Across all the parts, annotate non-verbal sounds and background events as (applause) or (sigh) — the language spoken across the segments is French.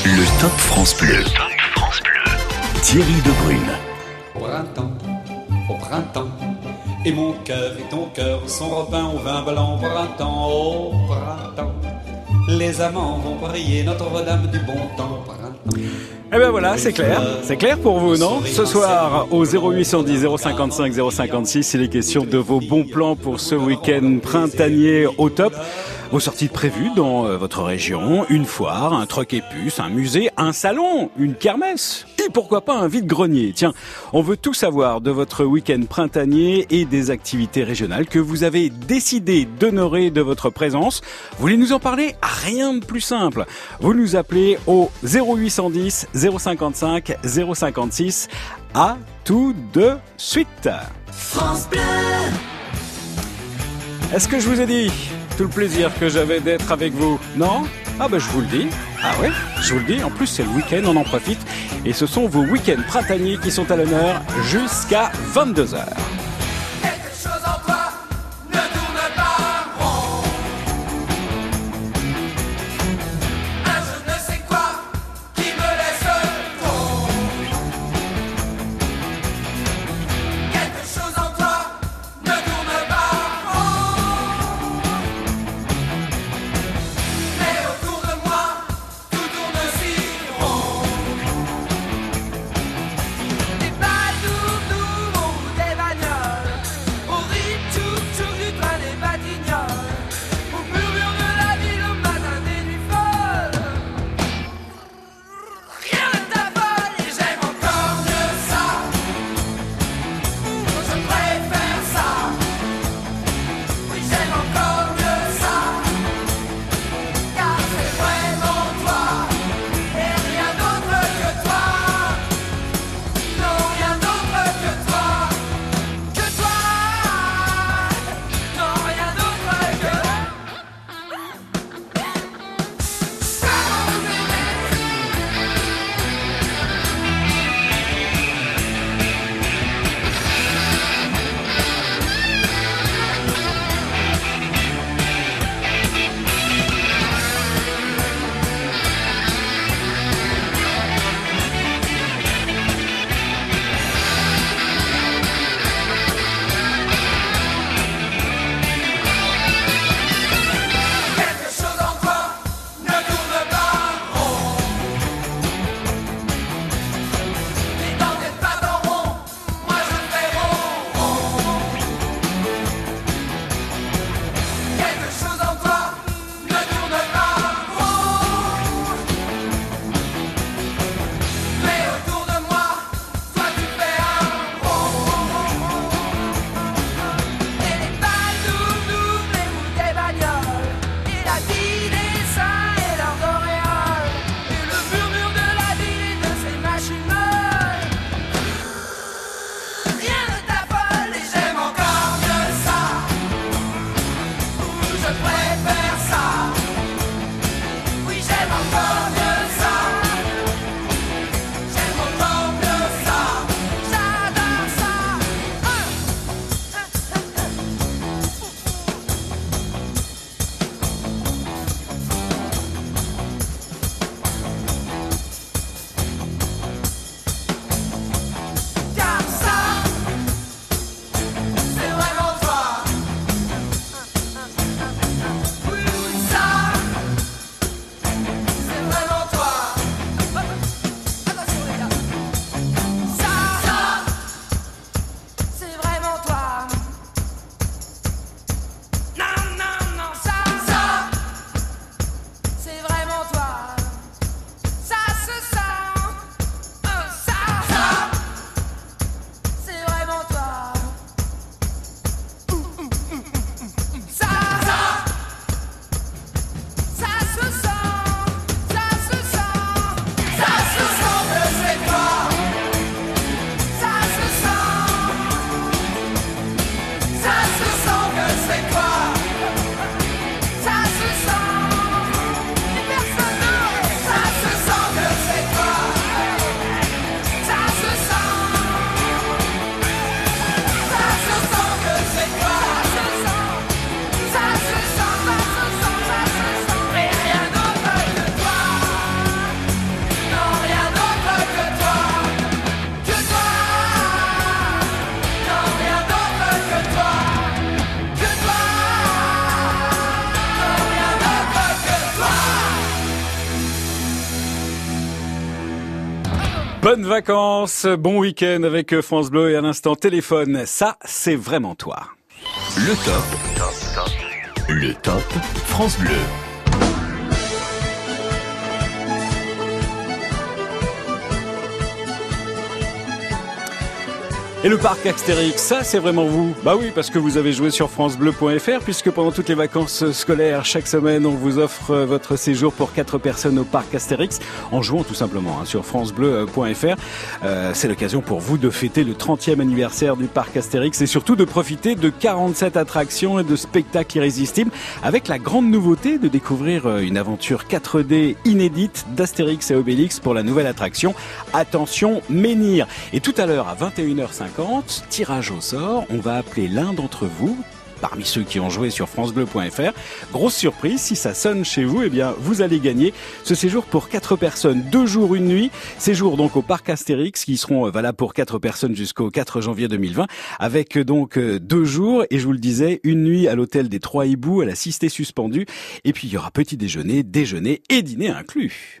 Le Top France Bleu. Thierry Debrune. Au printemps, au printemps. Et mon cœur et ton cœur sont repeint au vin blanc. Au printemps, au printemps. Les amants vont prier Notre-Dame du bon temps. Au printemps. Eh ben voilà, c'est clair. C'est clair pour vous, non? Ce soir, au 0810 055 056, il est question de vos bons plans pour ce week-end printanier au top. Vos sorties prévues dans euh, votre région, une foire, un troc et puce, un musée, un salon, une kermesse et pourquoi pas un vide-grenier. Tiens, on veut tout savoir de votre week-end printanier et des activités régionales que vous avez décidé d'honorer de votre présence. Vous voulez nous en parler? Rien de plus simple. Vous nous appelez au 0810 055 056 à tout de suite. France Bleu. Est-ce que je vous ai dit? Tout le plaisir que j'avais d'être avec vous Non? Ah ben je vous le dis. Ah ouais? Je vous le dis. En plus c'est le week-end, on en profite. Et ce sont vos week-ends printaniers qui sont à l'honneur jusqu'à 22h. Vacances, bon week-end avec France Bleu et à l'instant téléphone. Ça, c'est vraiment toi. Le top. Le top France Bleu. Et le parc Astérix, ça c'est vraiment vous Bah oui, parce que vous avez joué sur francebleu.fr, puisque pendant toutes les vacances scolaires, chaque semaine, on vous offre euh, votre séjour pour quatre personnes au parc Astérix, en jouant tout simplement hein, sur francebleu.fr. Euh, c'est l'occasion pour vous de fêter le 30e anniversaire du parc Astérix et surtout de profiter de 47 attractions et de spectacles irrésistibles, avec la grande nouveauté de découvrir euh, une aventure 4D inédite d'Astérix et Obélix pour la nouvelle attraction Attention Menhir. Et tout à l'heure à 21h50, tirage au sort. On va appeler l'un d'entre vous parmi ceux qui ont joué sur francebleu.fr. Grosse surprise, si ça sonne chez vous, eh bien, vous allez gagner ce séjour pour quatre personnes, deux jours, une nuit. Séjour donc au parc Astérix qui seront valables pour quatre personnes jusqu'au 4 janvier 2020 avec donc euh, deux jours et je vous le disais, une nuit à l'hôtel des Trois Hiboux à la Cité suspendue et puis il y aura petit déjeuner, déjeuner et dîner inclus.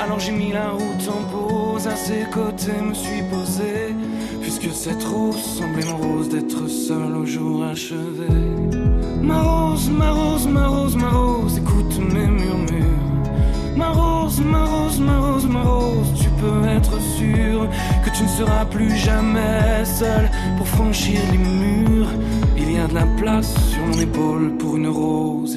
Alors j'ai mis la route en pause, à ses côtés me suis posé. Puisque cette rose semblait morose d'être seule au jour achevé. Ma rose, ma rose, ma rose, ma rose, écoute mes murmures. Ma rose, ma rose, ma rose, ma rose, tu peux être sûr que tu ne seras plus jamais seul pour franchir les murs. Il y a de la place sur mon épaule pour une rose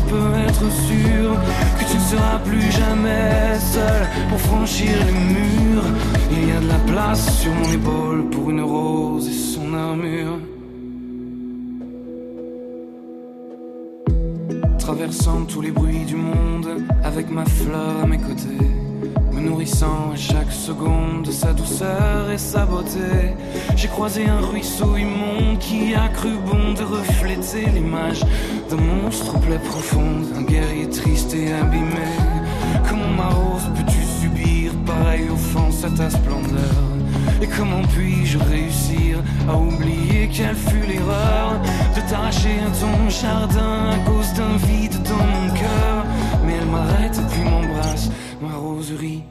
peux être sûr que tu ne seras plus jamais seul pour franchir les murs. Il y a de la place sur mon épaule pour une rose et son armure. Traversant tous les bruits du monde avec ma fleur à mes côtés, me nourrissant à chaque seconde de sa douceur et sa beauté. J'ai croisé un ruisseau immonde qui a cru bon de refléter l'image d'un monstre aux plaies profondes, un guerrier triste et abîmé. Comment ma rose peux-tu subir pareille offense à ta splendeur? Et comment puis-je réussir à oublier quelle fut l'erreur de t'arracher à ton jardin à cause d'un vide dans mon cœur? Mais elle m'arrête puis m'embrasse, ma rose rit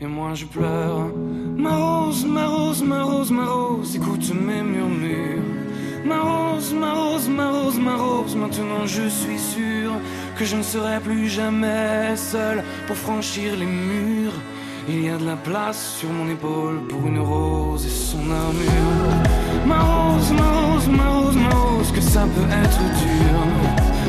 et moi je pleure. Ma rose, ma rose, ma rose, ma rose, écoute mes murmures. Ma rose, ma rose, ma rose, ma rose, maintenant je suis sûr que je ne serai plus jamais seul pour franchir les murs. Il y a de la place sur mon épaule pour une rose et son armure. Ma rose, ma rose, ma rose, ma rose, que ça peut être dur.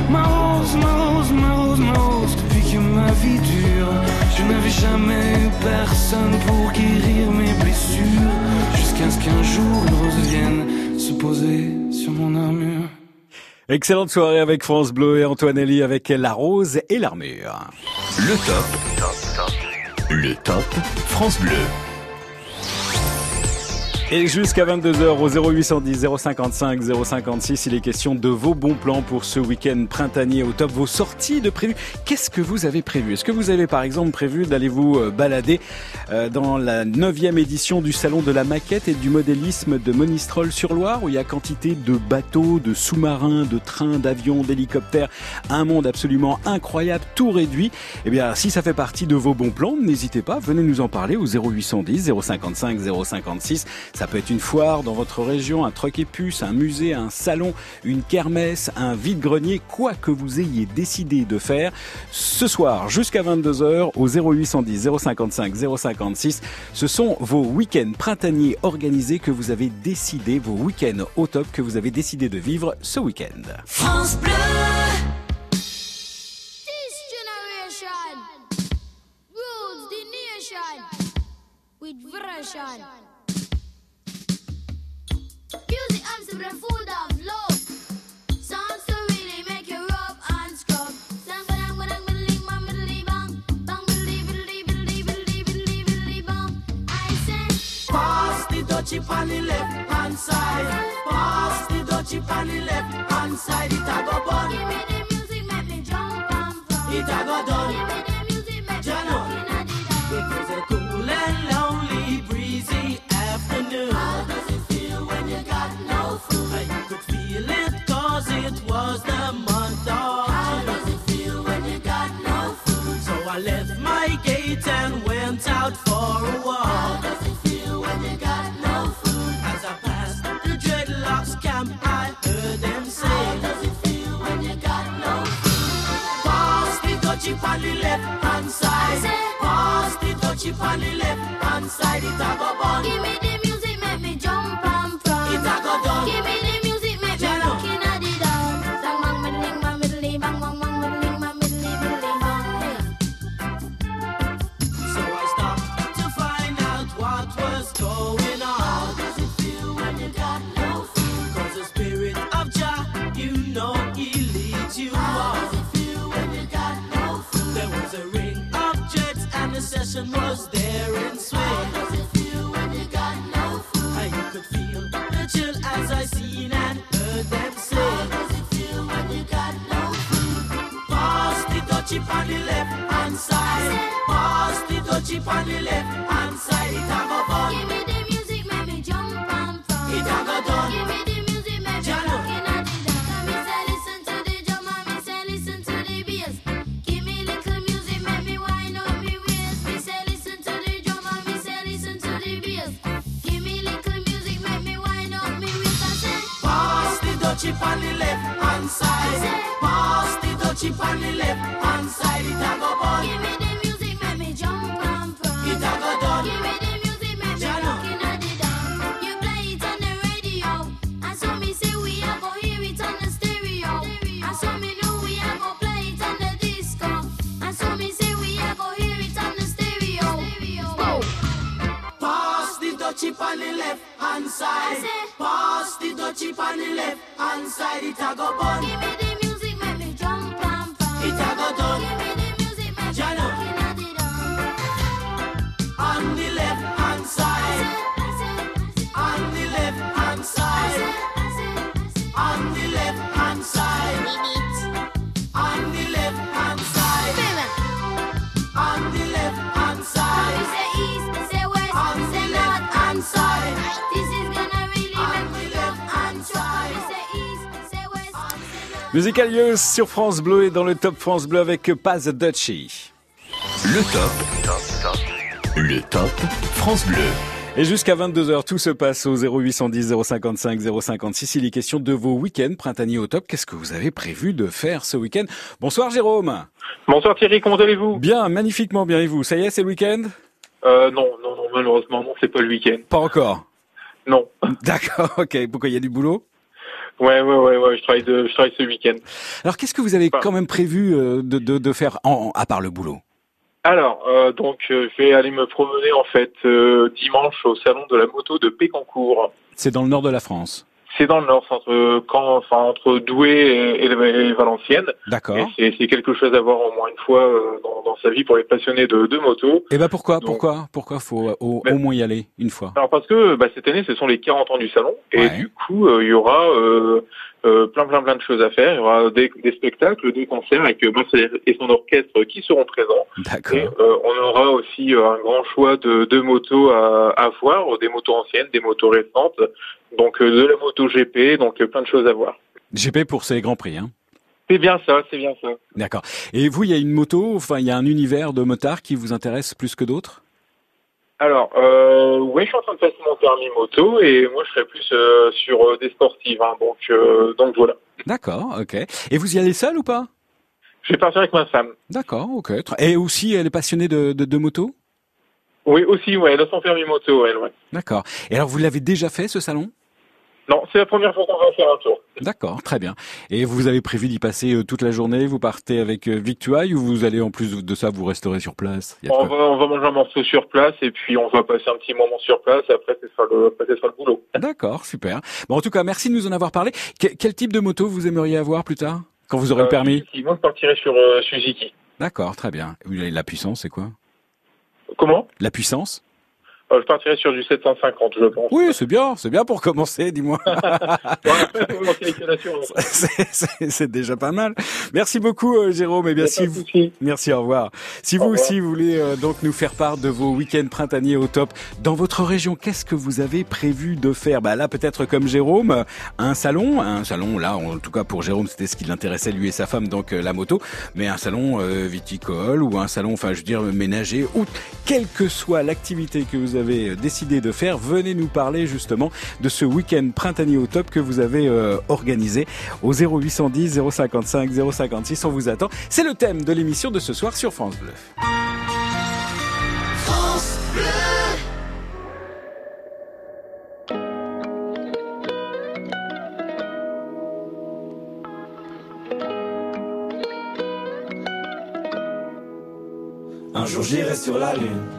Ma rose, ma rose, ma rose, ma rose, depuis que ma vie dure, je n'avais jamais eu personne pour guérir mes blessures. Jusqu'à ce qu'un jour une rose vienne se poser sur mon armure. Excellente soirée avec France Bleu et Antoine Elie avec La Rose et l'Armure. Le top. Le top France Bleu. Et jusqu'à 22h au 0810 055 056, il est question de vos bons plans pour ce week-end printanier au top, vos sorties de prévu. Qu'est-ce que vous avez prévu Est-ce que vous avez par exemple prévu d'aller vous euh, balader euh, dans la 9e édition du salon de la maquette et du modélisme de Monistrol-sur-Loire où il y a quantité de bateaux, de sous-marins, de trains, d'avions, d'hélicoptères, un monde absolument incroyable, tout réduit? Eh bien, si ça fait partie de vos bons plans, n'hésitez pas, venez nous en parler au 0810 055 056. Ça peut être une foire dans votre région, un truc et puce, un musée, un salon, une kermesse, un vide-grenier, quoi que vous ayez décidé de faire. Ce soir, jusqu'à 22h, au 0810 055 056, ce sont vos week-ends printaniers organisés que vous avez décidé, vos week-ends au top que vous avez décidé de vivre ce week-end. France Bleu. This generation rules the nation with version. chip on. Pass the dutch chip on the left hand side. It a go bun. Give me the music, make me jump and fun. It a go done. On the left hand side. It a go bun. Give me the say north. Musical News sur France Bleu et dans le top France Bleu avec Paz Dutchy. Le top. Le top France Bleu. Et jusqu'à 22h, tout se passe au 0810 055 056. Il est question de vos week-ends printaniers au top. Qu'est-ce que vous avez prévu de faire ce week-end? Bonsoir Jérôme. Bonsoir Thierry, comment allez-vous? Bien, magnifiquement bien. Et vous Ça y est, c'est le week-end? Euh, Non, non, non, malheureusement, non, c'est pas le week-end. Pas encore? Non. D'accord, ok. Pourquoi? Il y a du boulot? Ouais, ouais, ouais, ouais, je travaille, de, je travaille ce week-end. Alors qu'est-ce que vous avez quand même prévu euh, de, de, de faire en, à part le boulot? Alors, euh, donc, euh, je vais aller me promener en fait euh, dimanche au salon de la moto de Pécancourt. C'est dans le nord de la France. C'est dans le nord, entre quand, enfin entre Douai et, Valenciennes. D'accord. Et c'est- quelque chose à voir au moins une fois euh, dans, dans sa vie pour les passionnés de, de moto. Et ben pourquoi, Donc- pourquoi, pourquoi faut au, Ben- au moins y aller une fois? Alors parce que bah, cette année, ce sont les 40 ans du salon, et Ouais. du coup, euh, il y aura euh, euh, plein plein plein de choses à faire. Il y aura des, des spectacles, des concerts avec euh, Marcel et son orchestre qui seront présents. Et D'accord. euh, on aura aussi euh, un grand choix de, de motos à, à voir, des motos anciennes, des motos récentes, donc euh, de la moto GP, donc euh, plein de choses à voir. GP pour ces grands prix, hein. C'est bien ça, c'est bien ça. D'accord. Et vous, il y a une moto, enfin, il y a un univers de motard qui vous intéresse plus que d'autres? Alors, euh, ouais, je suis en train de passer mon permis moto et moi je serais plus euh, sur euh, des sportives, hein, donc euh, donc voilà. D'accord, ok. Et vous y allez seul ou pas? Je vais partir avec ma femme. D'accord, ok. Et aussi, elle est passionnée de, de, de moto? Oui, aussi, ouais, elle a son permis moto, elle, ouais. D'accord. Et alors, vous l'avez déjà fait, ce salon? Non, c'est la première fois qu'on va faire un tour. D'accord, très bien. Et vous avez prévu d'y passer euh, toute la journée? Vous partez avec euh, Victuailles ou vous allez en plus de ça vous resterez sur place? On va, on va manger un morceau sur place et puis on va passer un petit moment sur place. Après, ce sera le, après, ce sera le boulot. D'accord, super. Bon, en tout cas, merci de nous en avoir parlé. Que- quel type de moto vous aimeriez avoir plus tard? Quand vous aurez le Euh, permis? Moi, je partirai sur euh, Suzuki. D'accord, très bien. Et La puissance, c'est quoi? Comment? La puissance? Je partirai sur du 750, je pense. Oui, c'est bien, c'est bien pour commencer, dis-moi. (laughs) (laughs) C'est- déjà pas mal. Merci beaucoup, euh, Jérôme. Et bien, Y a si vous... Merci, au revoir. Si vous Au revoir. aussi voulez euh, donc nous faire part de vos week-ends printaniers au top dans votre région, qu'est-ce que vous avez prévu de faire? Bah là, peut-être comme Jérôme, un salon, un salon là, en tout cas pour Jérôme, c'était ce qui l'intéressait lui et sa femme, donc euh, la moto, mais un salon euh, viticole ou un salon, enfin, je veux dire ménager, ou quelle que soit l'activité que vous avez euh, décidé de faire, venez nous parler justement de ce week-end printanier au top que vous avez euh, organisé au 0810 055 056. On vous attend. C'est le thème de l'émission de ce soir sur France Bleu. Un jour j'irai sur la lune.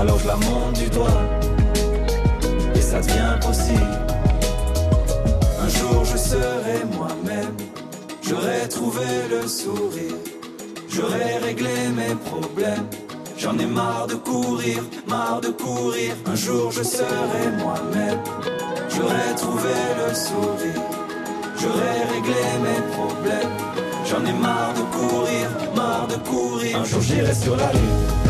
Alors je la monte du doigt, et ça devient possible. Un jour je serai moi-même, j'aurai trouvé le sourire, j'aurai réglé mes problèmes. J'en ai marre de courir, marre de courir. Un jour je serai moi-même. J'aurai trouvé le sourire. J'aurai réglé mes problèmes. J'en ai marre de courir, marre de courir. Un jour j'irai sur la lune.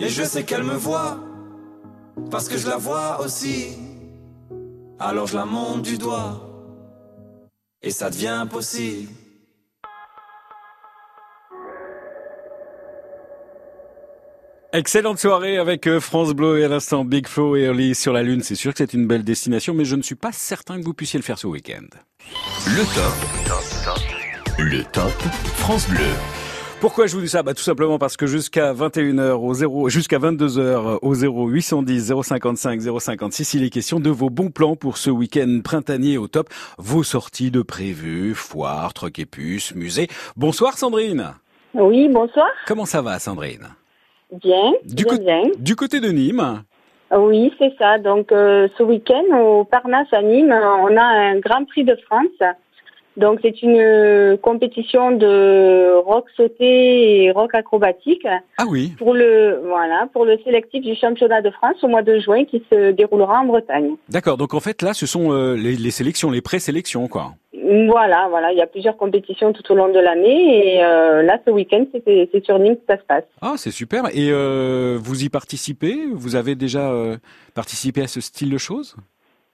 Et je sais qu'elle me voit, parce que je la vois aussi. Alors je la monte du doigt, et ça devient possible. Excellente soirée avec euh, France Bleu et à l'instant Big Flo et Early sur la Lune. C'est sûr que c'est une belle destination, mais je ne suis pas certain que vous puissiez le faire ce week-end. Le top. Le top France Bleu. Pourquoi je vous dis ça bah, Tout simplement parce que jusqu'à 21h au 0, jusqu'à 22h au 0 810 055 056, il est question de vos bons plans pour ce week-end printanier au top. Vos sorties de prévues, foires, troc et puces, musées. Bonsoir Sandrine. Oui, bonsoir. Comment ça va Sandrine? Bien, Du bien, côté- bien. Du côté de Nîmes Oui, c'est ça. Donc, euh, ce week-end, au Parnasse à Nîmes, on a un Grand Prix de France. Donc, c'est une euh, compétition de rock sauté et rock acrobatique Ah oui pour le, voilà, pour le sélectif du championnat de France au mois de juin qui se déroulera en Bretagne. D'accord, donc en fait là ce sont euh, les, les sélections, les présélections quoi. Voilà, voilà. Il y a plusieurs compétitions tout au long de l'année et euh, là, ce week-end, c'est c'est sur Nîmes que ça se passe. Ah c'est super, et euh, vous y participez? Vous avez déjà participé à ce style de choses?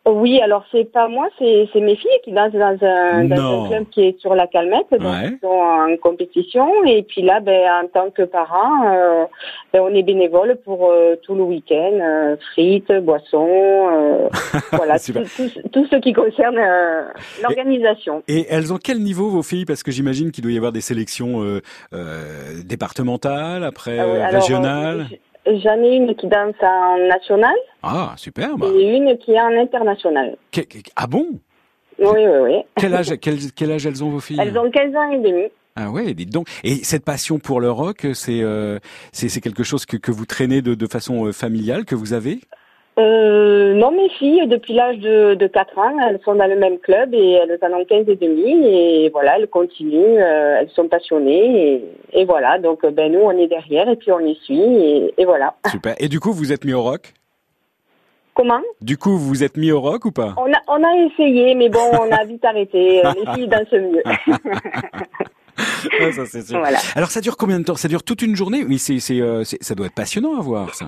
Oui, alors c'est pas moi, c'est mes filles qui dansent dans un, dans un club qui est sur la Calmette, donc Ouais. ils sont en compétition. Et puis là, ben, en tant que parent, euh, ben, on est bénévole pour euh, tout le week-end, euh, frites, boissons, euh, (laughs) voilà, tout, Super. tout- tout ce qui concerne l'organisation. Et elles ont quel niveau vos filles? Parce que j'imagine qu'il doit y avoir des sélections euh, euh, départementales, après Ah alors, régionales. J'en ai une qui danse en national Ah superbe. et une qui est en international. Que- que- ah bon? Oui, oui, oui. quel âge, quel, quel âge elles ont vos filles? Elles ont 15 ans et demi. Ah ouais, dites donc. Et cette passion pour le rock, c'est euh, c'est quelque chose que, que vous traînez de, de façon euh, familiale, que vous avez? Euh, non, mes filles, depuis l'âge de, de 4 ans, elles sont dans le même club et elles en ont 15 et demi. Et voilà, elles continuent, euh, elles sont passionnées. Et, et voilà, donc euh, ben, nous, on est derrière et puis on y suit. Et, et voilà. (laughs) Super. Et du coup, vous êtes mis au rock? Comment? Du coup, vous êtes mis au rock ou pas? On a, on a essayé, mais bon, on a vite arrêté. (laughs) Les filles dansent mieux. Ah, ça, sûr. voilà. Alors ça dure combien de temps? Ça dure toute une journée? Oui, c'est c'est euh, c'est- ça doit être passionnant à voir ça.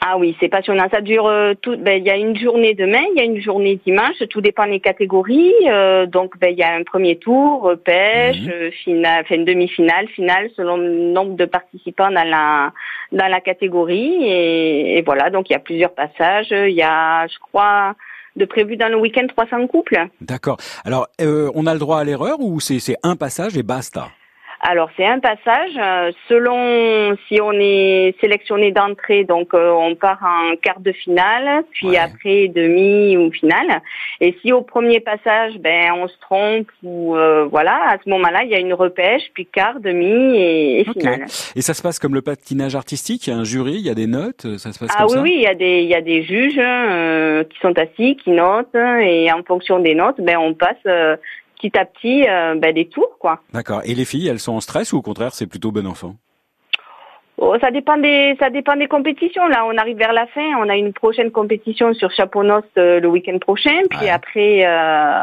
Ah oui, c'est passionnant. Ça dure euh, tout. Ben, il y a une journée demain, il y a une journée dimanche. Tout dépend des catégories. Euh, donc, ben, il y a un premier tour, euh, pêche, Mhm. euh, finale, enfin, demi-finale, finale, selon le nombre de participants dans la dans la catégorie. Et, et voilà. Donc, il y a plusieurs passages. Il y a, je crois, de prévu dans le week-end 300 couples. D'accord. Alors, euh, on a le droit à l'erreur ou c'est c'est un passage et basta? Alors c'est un passage euh, selon si on est sélectionné d'entrée, donc euh, on part en quart de finale, puis Ouais. après demi ou finale. Et si au premier passage, ben on se trompe ou euh, voilà, à ce moment-là il y a une repêche, puis quart, demi et, finale. Et ça se passe comme le patinage artistique Il y a un jury, il y a des notes, ça se passe Ah comme oui ça oui, il y a des il y a des juges euh, qui sont assis, qui notent et en fonction des notes, ben on passe petit à petit euh, ben, des tours quoi. D'accord. Et les filles, elles sont en stress ou au contraire, c'est plutôt bon enfant? Oh, ça dépend des ça dépend des compétitions. Là, on arrive vers la fin. On a une prochaine compétition sur Chaponnos euh, le week-end prochain. Puis Ouais. après, euh,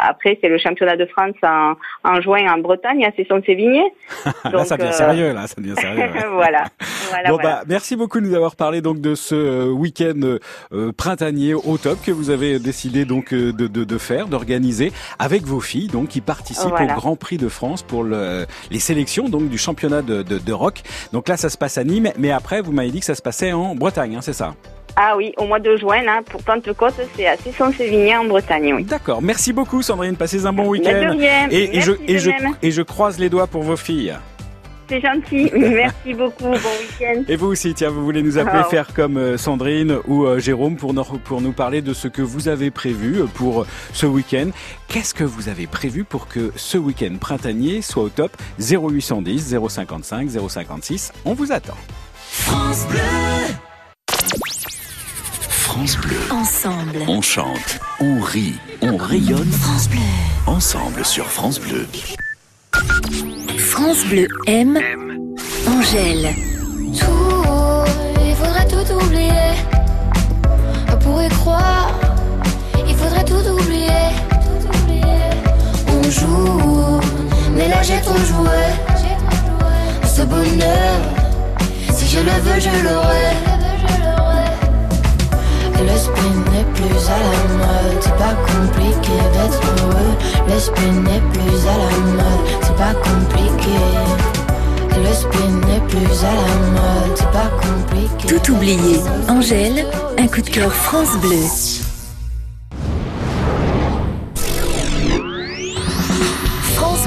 après c'est le championnat de France en, en juin en Bretagne à Cesson-Sévigné. (laughs) Là, Donc, ça devient euh, sérieux, là, ça devient sérieux. ouais. (laughs) voilà. (laughs) voilà, bon voilà. bah merci beaucoup de nous avoir parlé donc de ce euh, week-end euh, printanier au top que vous avez décidé donc euh, de, de, de faire, d'organiser avec vos filles donc qui participent Voilà. au Grand Prix de France pour le, les sélections donc du championnat de, de, de rock. Donc là ça se passe à Nîmes, mais après vous m'avez dit que ça se passait en Bretagne, hein, c'est ça? Ah oui, au mois de juin, là, pour Pentecôte, c'est à Cesson-Sévigné en Bretagne. Oui. D'accord. Merci beaucoup Sandrine, passez un bon week-end. rien. Et, et je Merci et de je même. et je croise les doigts pour vos filles. C'est gentil. (laughs) Merci beaucoup. Bon week-end. Et vous aussi, tiens, vous voulez nous appeler, Ah. faire comme euh, Sandrine ou euh, Jérôme pour nous, pour nous parler de ce que vous avez prévu euh, pour ce week-end. Qu'est-ce que vous avez prévu pour que ce week-end printanier soit au top? 0810 055 056. On vous attend. France Bleu. France Bleu. Ensemble. On chante, on rit, on rayonne. France Bleu. Ensemble sur France Bleu. France Bleu aime Angèle. Tout, il faudrait tout oublier. On pourrait croire, il faudrait tout oublier. Tout oublier. On joue, mais là j'ai ton jouet. Ce bonheur, si je le veux, je l'aurai. L'esprit n'est plus à la mode, c'est pas compliqué d'être heureux. L'esprit n'est plus à la mode, c'est pas compliqué. L'esprit n'est plus à la mode, c'est pas compliqué. Tout oublié. Angèle, un coup de cœur France Bleu.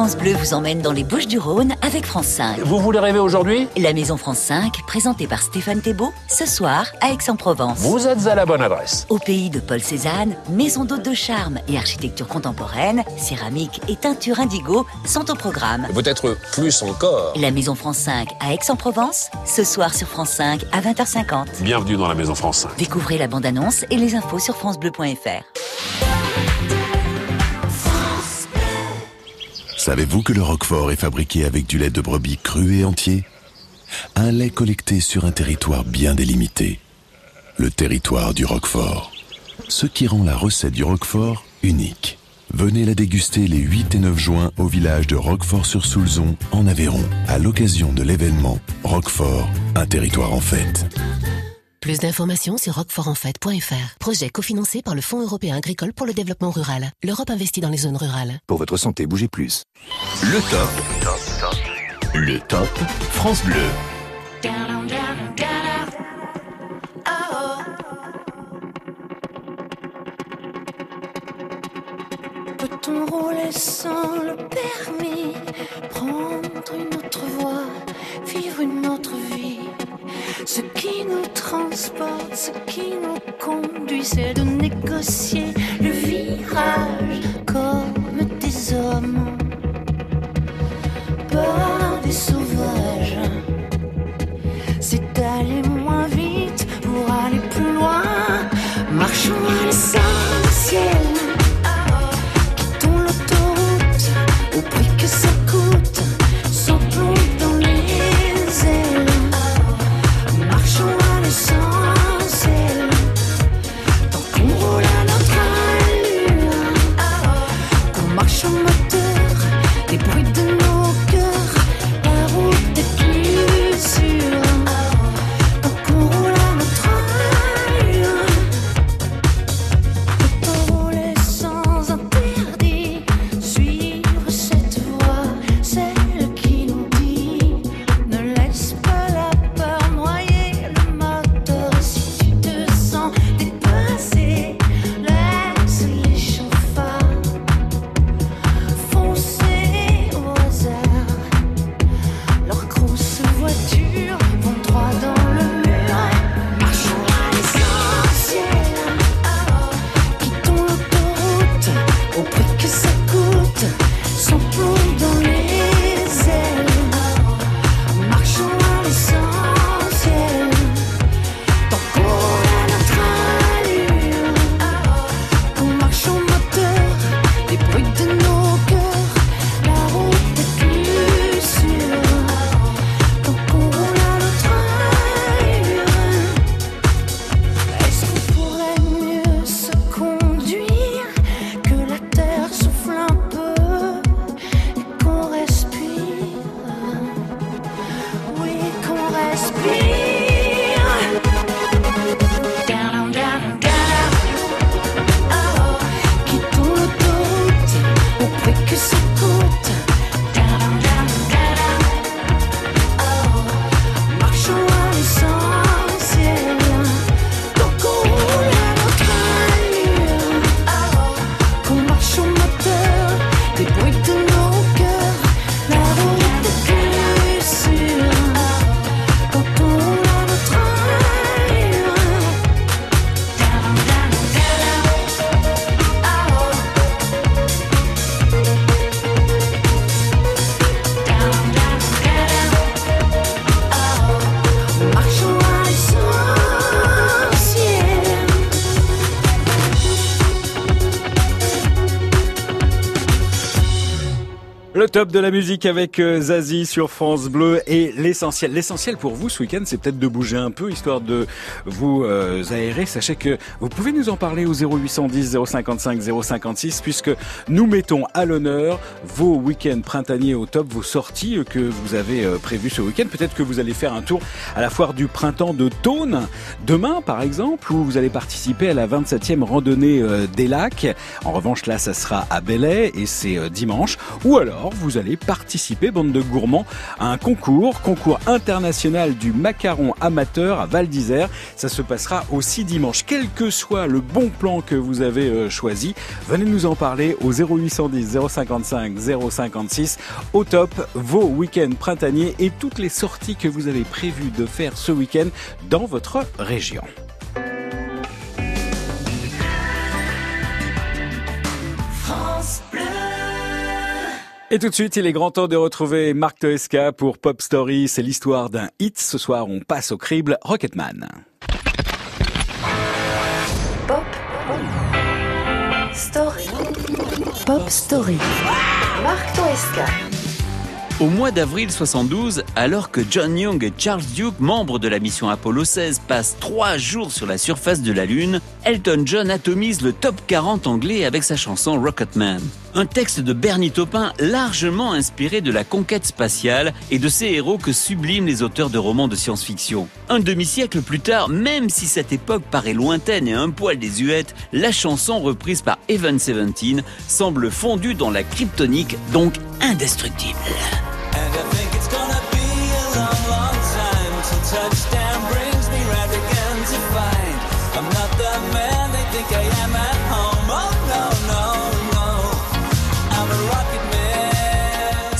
France Bleu vous emmène dans les Bouches du Rhône avec France 5. Vous voulez rêver aujourd'hui? La Maison France 5, présentée par Stéphane Thébault, ce soir à Aix-en-Provence. Vous êtes à la bonne adresse. Au pays de Paul Cézanne, maison d'hôtes de charme et architecture contemporaine, céramique et teinture indigo sont au programme. Peut-être plus encore. La Maison France 5 à Aix-en-Provence, ce soir sur France 5 à 20h50. Bienvenue dans la Maison France 5. Découvrez la bande-annonce et les infos sur francebleu.fr. Savez-vous que le Roquefort est fabriqué avec du lait de brebis cru et entier? Un lait collecté sur un territoire bien délimité. Le territoire du Roquefort. Ce qui rend la recette du Roquefort unique. Venez la déguster les 8 et 9 juin au village de Roquefort-sur-Soulzon, en Aveyron, à l'occasion de l'événement Roquefort, un territoire en fête. Plus d'informations sur roquefortenfête.fr. Projet cofinancé par le Fonds européen agricole pour le développement rural. L'Europe investit dans les zones rurales. Pour votre santé, bougez plus. Le top. Le top France Bleu. Peut-on rouler sans le permis Prendre une autre voie, vivre une autre vie. Ce qui nous transporte, ce qui nous conduit C'est de négocier le virage comme des hommes. Pas des sauvages. C'est d'aller moins vite pour aller plus loin. Marchons à l'essentiel O top de la musique avec euh, Zazie sur France Bleu et l'essentiel. L'essentiel pour vous ce week-end, c'est peut-être de bouger un peu, histoire de vous euh, aérer. Sachez que vous pouvez nous en parler au 0810 055 056, puisque nous mettons à l'honneur vos week-ends printaniers au top, vos sorties que vous avez euh, prévues ce week-end. Peut-être que vous allez faire un tour à la foire du printemps de Thône, demain par exemple, où vous allez participer à la 27e randonnée des lacs. En revanche, là, ça sera à Belay et c'est dimanche. Ou alors, vous allez participer, bande de gourmands, à un concours, concours international du macaron amateur à Val d'Isère. Ça se passera aussi dimanche. Quel que soit le bon plan que vous avez euh, choisi, venez nous en parler au 0810 055 056. Au top, vos week-ends printaniers et toutes les sorties que vous avez prévues de faire ce week-end dans votre région. Et tout de suite, il est grand temps de retrouver Marc Toesca pour Pop Story. C'est l'histoire d'un hit. Ce soir, on passe au crible Rocketman. Story. Pop Story. Marc Toesca. Au mois d'avril 72, alors que John Young et Charles Duke, membres de la mission Apollo 16, passent trois jours sur la surface de la Lune, Elton John atomise le top 40 anglais avec sa chanson Rocketman. Un texte de Bernie Taupin largement inspiré de la conquête spatiale et de ces héros que subliment les auteurs de romans de science-fiction. Un demi-siècle plus tard, même si cette époque paraît lointaine et un poil désuète, la chanson reprise par Evan Seventeen semble fondue dans la kryptonique, donc indestructible.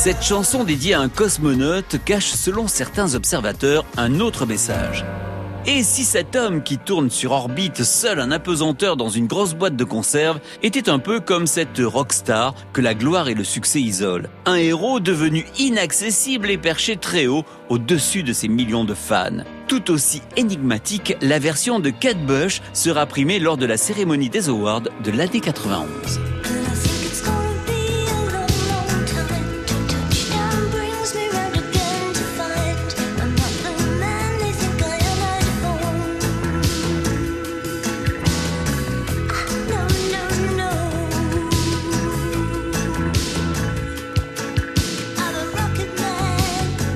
Cette chanson dédiée à un cosmonaute cache, selon certains observateurs, un autre message. Et si cet homme qui tourne sur orbite seul un apesanteur dans une grosse boîte de conserve était un peu comme cette rockstar que la gloire et le succès isolent Un héros devenu inaccessible et perché très haut au-dessus de ses millions de fans. Tout aussi énigmatique, la version de Kate Bush sera primée lors de la cérémonie des Awards de l'année 91.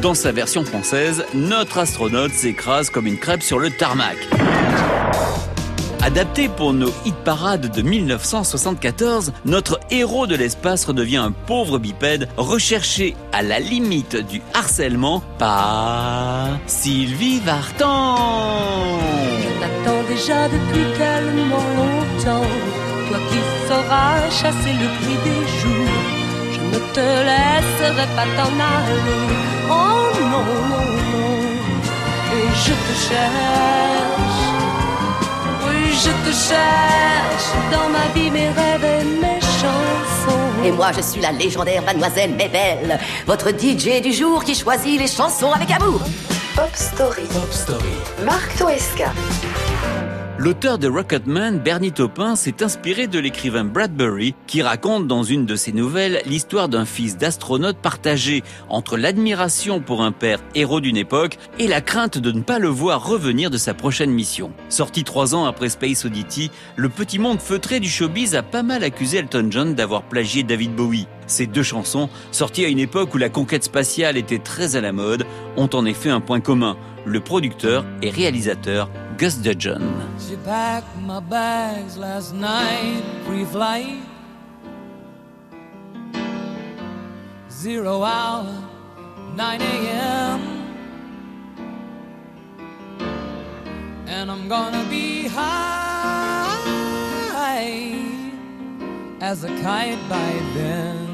Dans sa version française, notre astronaute s'écrase comme une crêpe sur le tarmac. Adapté pour nos hit parades de 1974, notre héros de l'espace redevient un pauvre bipède recherché à la limite du harcèlement par Sylvie Vartan. T'attends déjà depuis tellement longtemps. Toi qui sauras chasser le des jours. Je ne te laisserai pas t'en aller. Oh non, non, non. Et je te cherche. Oui, je te cherche. Dans ma vie, mes rêves et mes chansons. Et moi, je suis la légendaire mademoiselle Bébelle, votre DJ du jour qui choisit les chansons avec amour. Pop Story. Pop Story. Marc Toesca. L'auteur de Rocketman, Bernie Taupin, s'est inspiré de l'écrivain Bradbury, qui raconte dans une de ses nouvelles l'histoire d'un fils d'astronaute partagé entre l'admiration pour un père héros d'une époque et la crainte de ne pas le voir revenir de sa prochaine mission. Sorti trois ans après Space Oddity, le petit monde feutré du showbiz a pas mal accusé Elton John d'avoir plagié David Bowie. Ces deux chansons, sorties à une époque où la conquête spatiale était très à la mode, ont en effet un point commun. Le producteur et réalisateur Gus Dudgeon. She packed my bags last night, pre-flight. Zero hour, 9 a.m. And I'm gonna be high as a kite by then.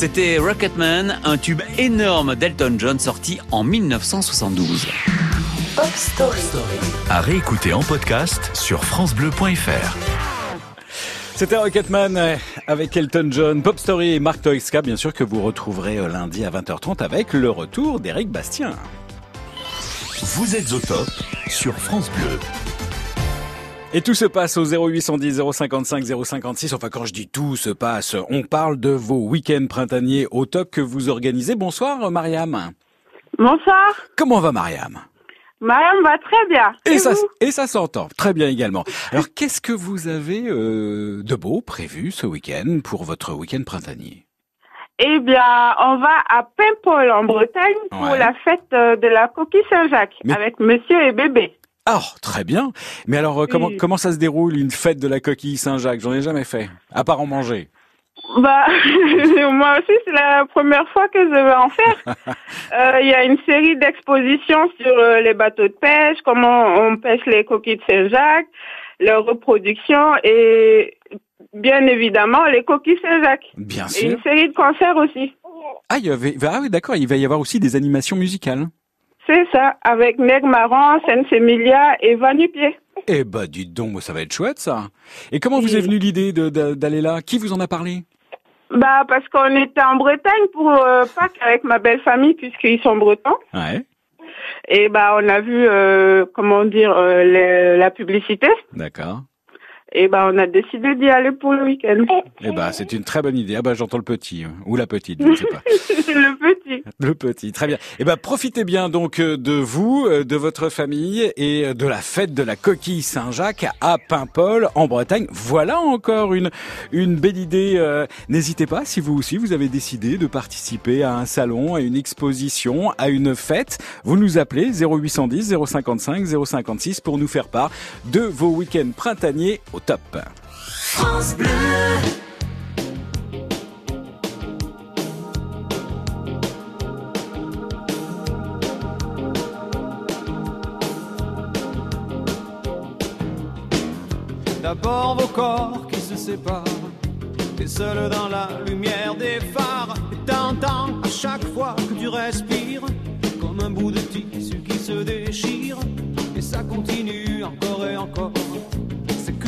C'était Rocketman, un tube énorme d'Elton John sorti en 1972. Pop Story. À réécouter en podcast sur FranceBleu.fr. C'était Rocketman euh, avec Elton John, Pop Story et Marc Toiska, bien sûr, que vous retrouverez euh, lundi à 20h30 avec le retour d'Éric Bastien. Vous êtes au top sur France Bleu. Et tout se passe au 0810 055 056. Enfin, quand je dis tout se passe, on parle de vos week-ends printaniers au top que vous organisez. Bonsoir, Mariam. Bonsoir. Comment va Mariam? Mariam va très bien. Et, Et ça, et ça s'entend très bien également. Alors, qu'est-ce que vous avez euh, de beau prévu ce week-end pour votre week-end printanier? Eh bien, on va à Paimpol en Bretagne pour Ouais. la fête euh, de la coquille Saint-Jacques Mais- avec monsieur et bébé. Ah, très bien. Mais alors, euh, comment, comment ça se déroule une fête de la coquille Saint-Jacques? J'en ai jamais fait, à part en manger. Bah, (laughs) moi aussi, c'est la première fois que je vais en faire. (laughs) Euh, Il y a une série d'expositions sur euh, les bateaux de pêche, comment on pêche les coquilles de Saint-Jacques, leur reproduction et bien évidemment les coquilles Saint-Jacques. Bien Et sûr. une série de concerts aussi. Ah, il y avait, ah oui, d'accord, il va y avoir aussi des animations musicales. C'est ça, avec Neg Marant, Sense-Emilia et Van Pied. Eh bah, dites donc, moi, ça va être chouette, ça. Et comment vous est venue l'idée d'aller là? Qui vous en a parlé? Bah, parce qu'on était en Bretagne pour euh, Pâques avec ma belle famille, puisqu'ils sont bretons. Ouais, Et bah, on a vu, euh, comment dire, euh, la publicité. d'accord. Et bah, on a décidé d'y aller pour le week-end. Eh bah, c'est une très bonne idée. Ah bah, j'entends le petit, euh, ou la petite, je ne sais pas. (laughs) le petit. Le petit, très bien. Eh ben, profitez bien donc euh, de vous, euh, de votre famille et de la fête de la coquille Saint-Jacques à Paimpol en Bretagne. Voilà encore une une belle idée. euh, N'hésitez pas si vous aussi vous avez décidé de participer à un salon, à une exposition, à une fête. Vous nous appelez 0810 055 056 pour nous faire part de vos week-ends printaniers au top. France Bleu. D'abord vos corps qui se séparent, t'es seul dans la lumière des phares, et t'entends à chaque fois que tu respires, comme un bout de tissu qui se déchire, et ça continue encore et encore,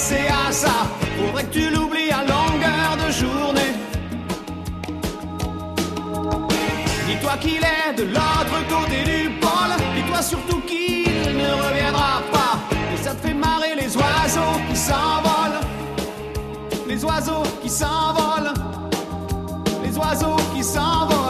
penser à ça. Faudrait que tu l'oublies à longueur de journée. Dis-toi qu'il est de l'autre côté du pôle. Dis-toi surtout qu'il ne reviendra pas. Et ça te fait marrer les oiseaux qui s'envolent. Les oiseaux qui s'envolent. Les oiseaux qui s'envolent.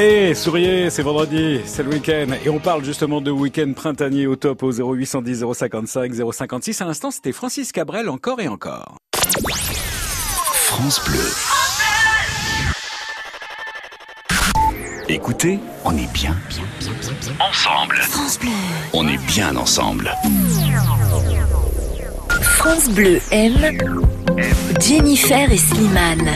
Allez, souriez, c'est vendredi, c'est le week-end. Et on parle justement de week-end printanier au top au 0810 055 056. À l'instant, c'était Francis Cabrel encore et encore. France Bleu. Écoutez, on est bien, bien, bien, bien, bien ensemble. France Bleu. On est bien ensemble. France Bleu aime Jennifer et Slimane.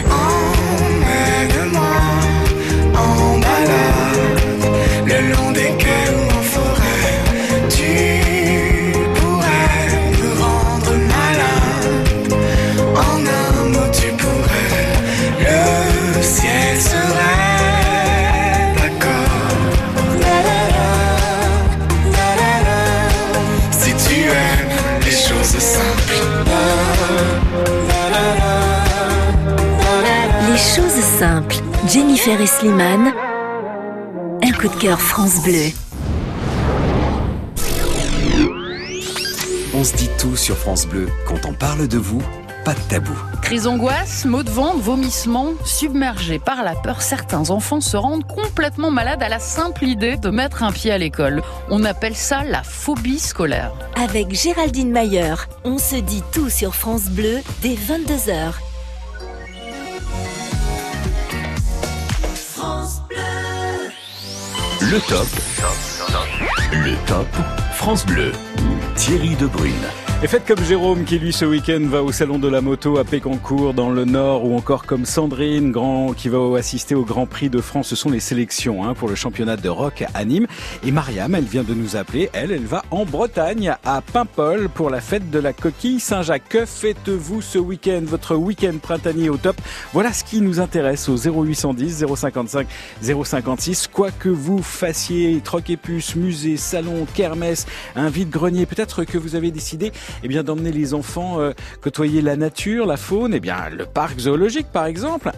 Jennifer et Slimane. Un coup de cœur France Bleu. On se dit tout sur France Bleu. Quand on parle de vous, pas de tabou. Crise d'angoisse, maux de ventre, vomissements, submergés par la peur, certains enfants se rendent complètement malades à la simple idée de mettre un pied à l'école. On appelle ça la phobie scolaire. Avec Géraldine Mayer, on se dit tout sur France Bleu dès 22h. Le top. Le top. France Bleu. Thierry Debrune. Et faites comme Jérôme qui lui ce week-end va au salon de la moto à Pécancourt dans le Nord ou encore comme Sandrine qui va assister au Grand Prix de France. Ce sont les sélections hein, pour le championnat de rock à Nîmes. Et Mariam, elle vient de nous appeler. Elle, elle va en Bretagne à Paimpol pour la fête de la coquille Saint-Jacques. Que faites-vous ce week-end? Votre week-end printanier au top. Voilà ce qui nous intéresse au 0810 055 056. Quoi que vous fassiez, troc et puce, musée, salon, kermesse, un vide-grenier, peut-être que vous avez décidé eh bien d'emmener les enfants euh, côtoyer la nature, la faune, eh bien le parc zoologique par exemple,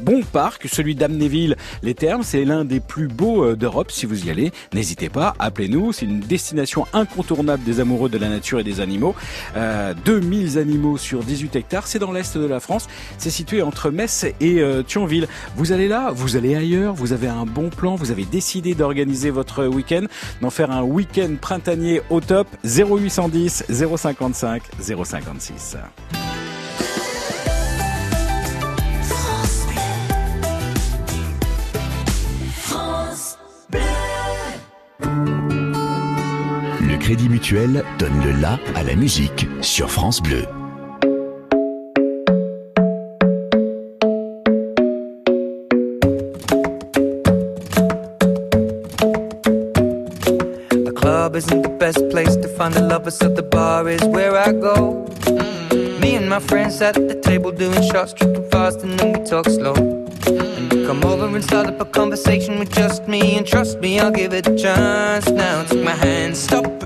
bon parc, celui d'Amnéville, les Thermes, c'est l'un des plus beaux euh, d'Europe. Si vous y allez, n'hésitez pas, appelez-nous. C'est une destination incontournable des amoureux de la nature et des animaux. Euh, 2000 animaux sur 18 hectares, c'est dans l'est de la France. C'est situé entre Metz et euh, Thionville. Vous allez là, vous allez ailleurs, vous avez un bon plan, vous avez décidé d'organiser votre week-end, d'en faire un week-end printanier au top. 0810 055 056. Crédit Mutuel donne le la à la musique sur France Bleu. The club isn't the best place to find the lovers, so the bar is where I go. Me and my friends at the table doing shots, tripping fast, and then we talk slow. And you come over and start up a conversation with just me, and trust me, I'll give it a chance. Now take my hand, stop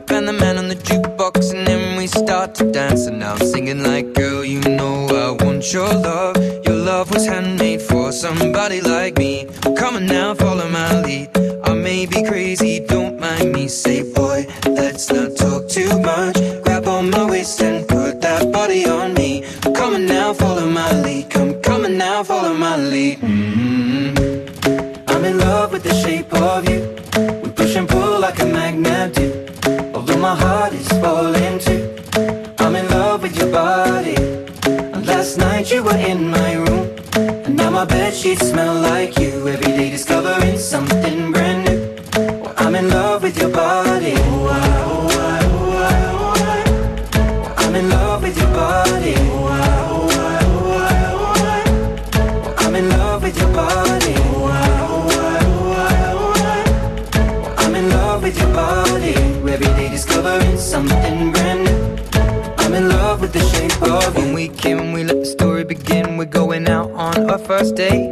want your love. Your love was handmade for somebody like me. Come on now, follow my lead. I may be crazy, don't mind me. Say, smell like you. Every day discovering something brand new. I'm in love with your body. Oh, I. Well, I'm in love with your body. Ah, ah, ah, I'm in love with your body. I'm in love with your body. Every day discovering something brand new. I'm in love with the shape of you. When we came, we let the story begin. We're going out on our first date.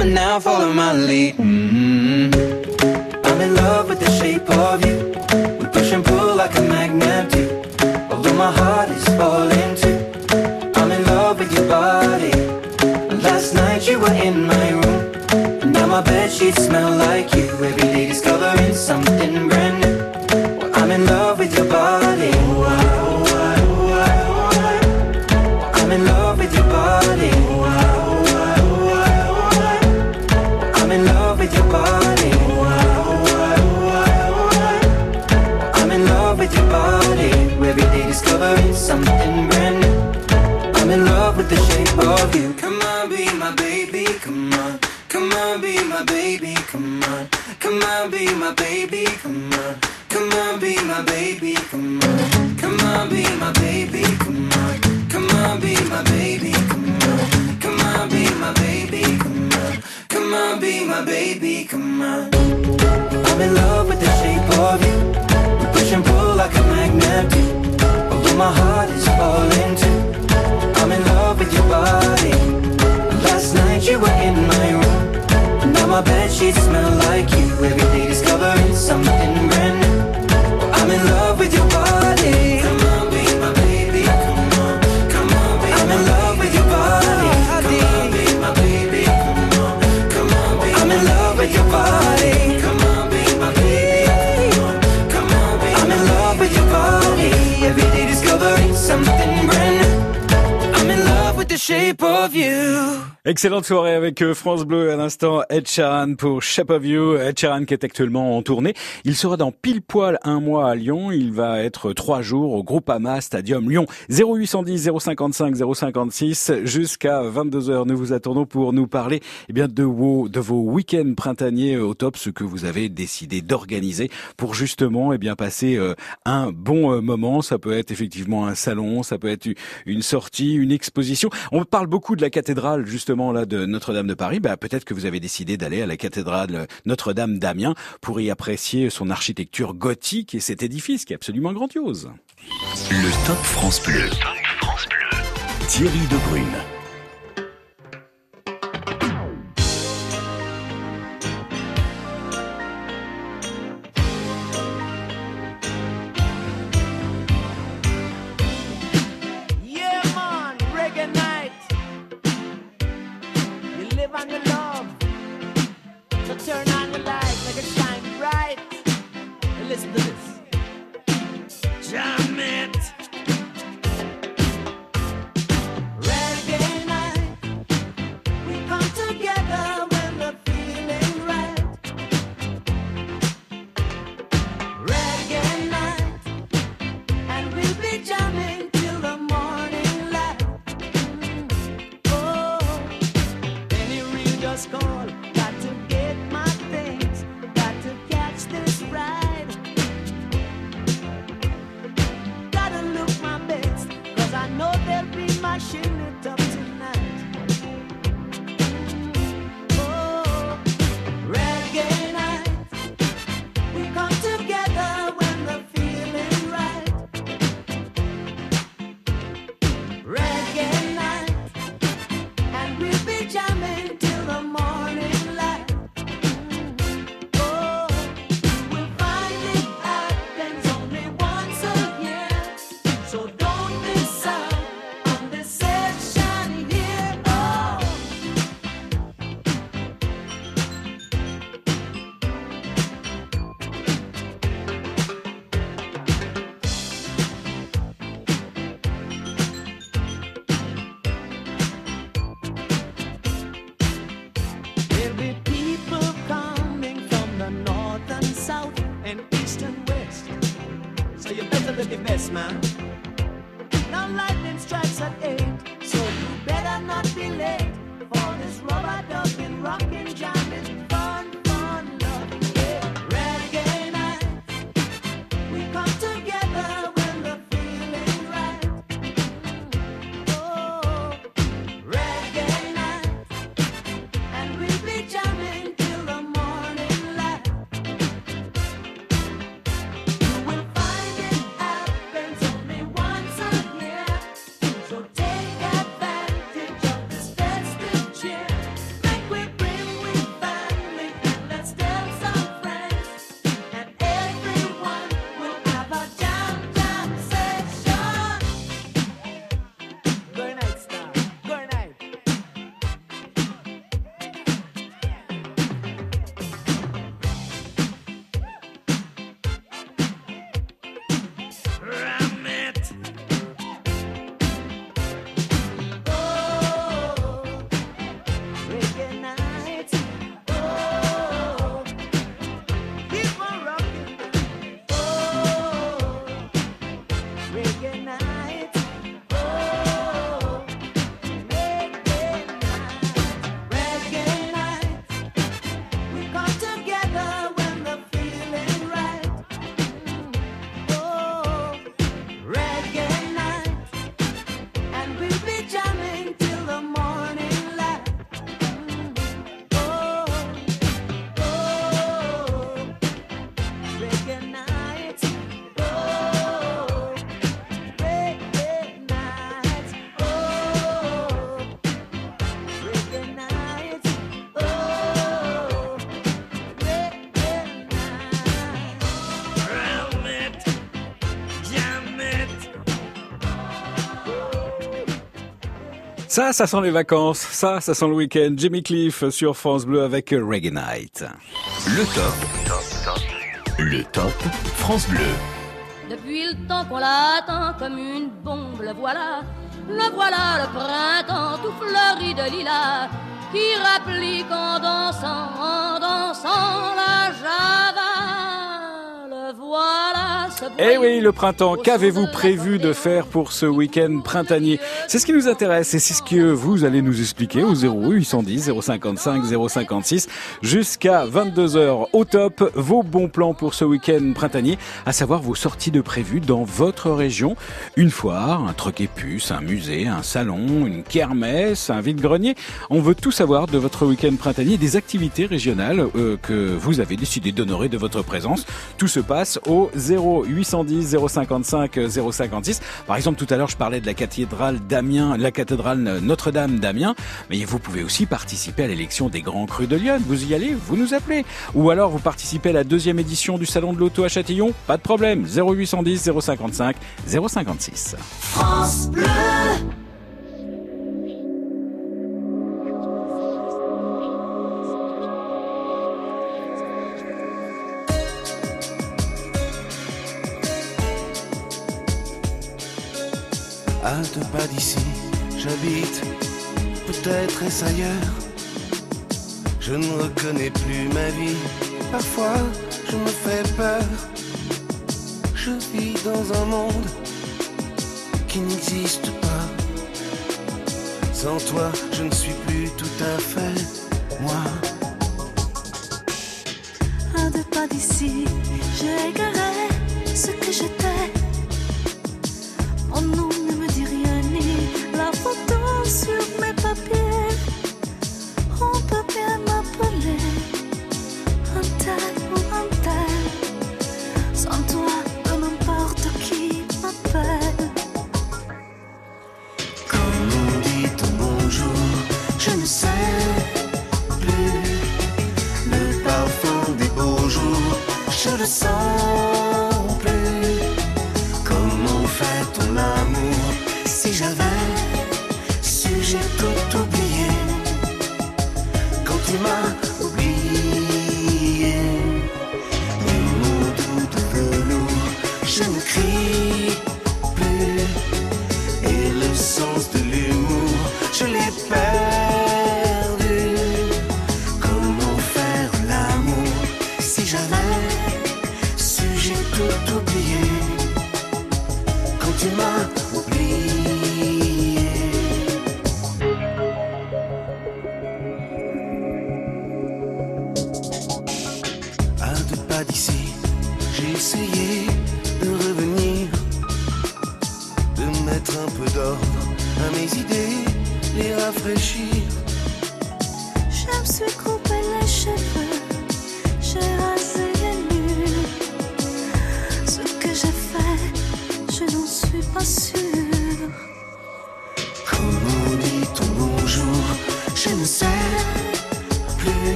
On now, follow my lead. mm I'm in love with the shape of you. We push and pull like a magnet do. Although my heart is falling too. I'm in love with your body. Last night you were in my room. Now my bed sheets smell like you. Sheets smell like you. Every day Excellente soirée avec euh, France Bleu à l'instant Ed Sheeran pour Shape of You. Ed Sheeran qui est actuellement en tournée. Il sera dans pile poil un mois à Lyon. Il va être trois jours au Groupama Stadium Lyon. 0810 055 056 jusqu'à 22h. Nous vous attendons pour nous parler eh bien de vos de vos week-ends printaniers au top, ce que vous avez décidé d'organiser pour justement eh bien passer euh, un bon euh, moment. Ça peut être effectivement un salon, ça peut être une sortie, une exposition. On parle beaucoup de la cathédrale justement là de Notre-Dame de Paris. Bah, peut-être que vous avez décidé d'aller à la cathédrale Notre-Dame d'Amiens pour y apprécier son architecture gothique et cet édifice qui est absolument grandiose. Le Top France Bleu. Thierry Debrune. Yeah, Ça, ça sent les vacances. Ça, ça sent le week-end. Jimmy Cliff sur France Bleu avec Reggae Night. Le top. Le top France Bleu. Depuis le temps qu'on l'attend comme une bombe, le voilà, le voilà le printemps tout fleuri de lilas, qui rapplique en dansant, en dansant la java. Le voilà, Eh oui, le printemps, qu'avez-vous prévu de faire pour ce week-end printanier? C'est ce qui nous intéresse et c'est ce que vous allez nous expliquer au 0810 055 056 jusqu'à 22h au top. Vos bons plans pour ce week-end printanier, à savoir vos sorties de prévues dans votre région. Une foire, un troc et puce, un musée, un salon, une kermesse, un vide-grenier. On veut tout savoir de votre week-end printanier, des activités régionales euh, que vous avez décidé d'honorer de votre présence. Tout se passe au 0810 055 056. Par exemple, tout à l'heure, je parlais de la cathédrale d'Amiens, la cathédrale Notre-Dame d'Amiens, mais vous pouvez aussi participer à l'élection des Grands Crus de Lyon. Vous y allez, vous nous appelez. Ou alors, vous participez à la deuxième édition du Salon de l'Auto à Châtillon. Pas de problème. 0810 055 056. France Bleu. À deux pas d'ici, j'habite, peut-être est-ce ailleurs. Je ne reconnais plus ma vie, parfois je me fais peur. Je vis dans un monde qui n'existe pas. Sans toi, je ne suis plus tout à fait moi. À deux pas d'ici, j'ai égaré ce que j'étais. Mon nom je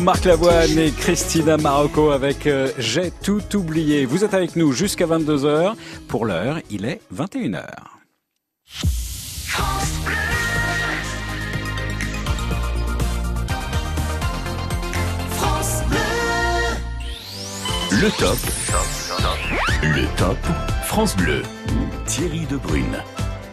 Marc Lavoine et Christina Marocco avec euh, J'ai tout oublié. Vous êtes avec nous jusqu'à 22h. Pour l'heure, il est 21h. France Bleu. Le top. Le top France Bleu. Thierry Debrune.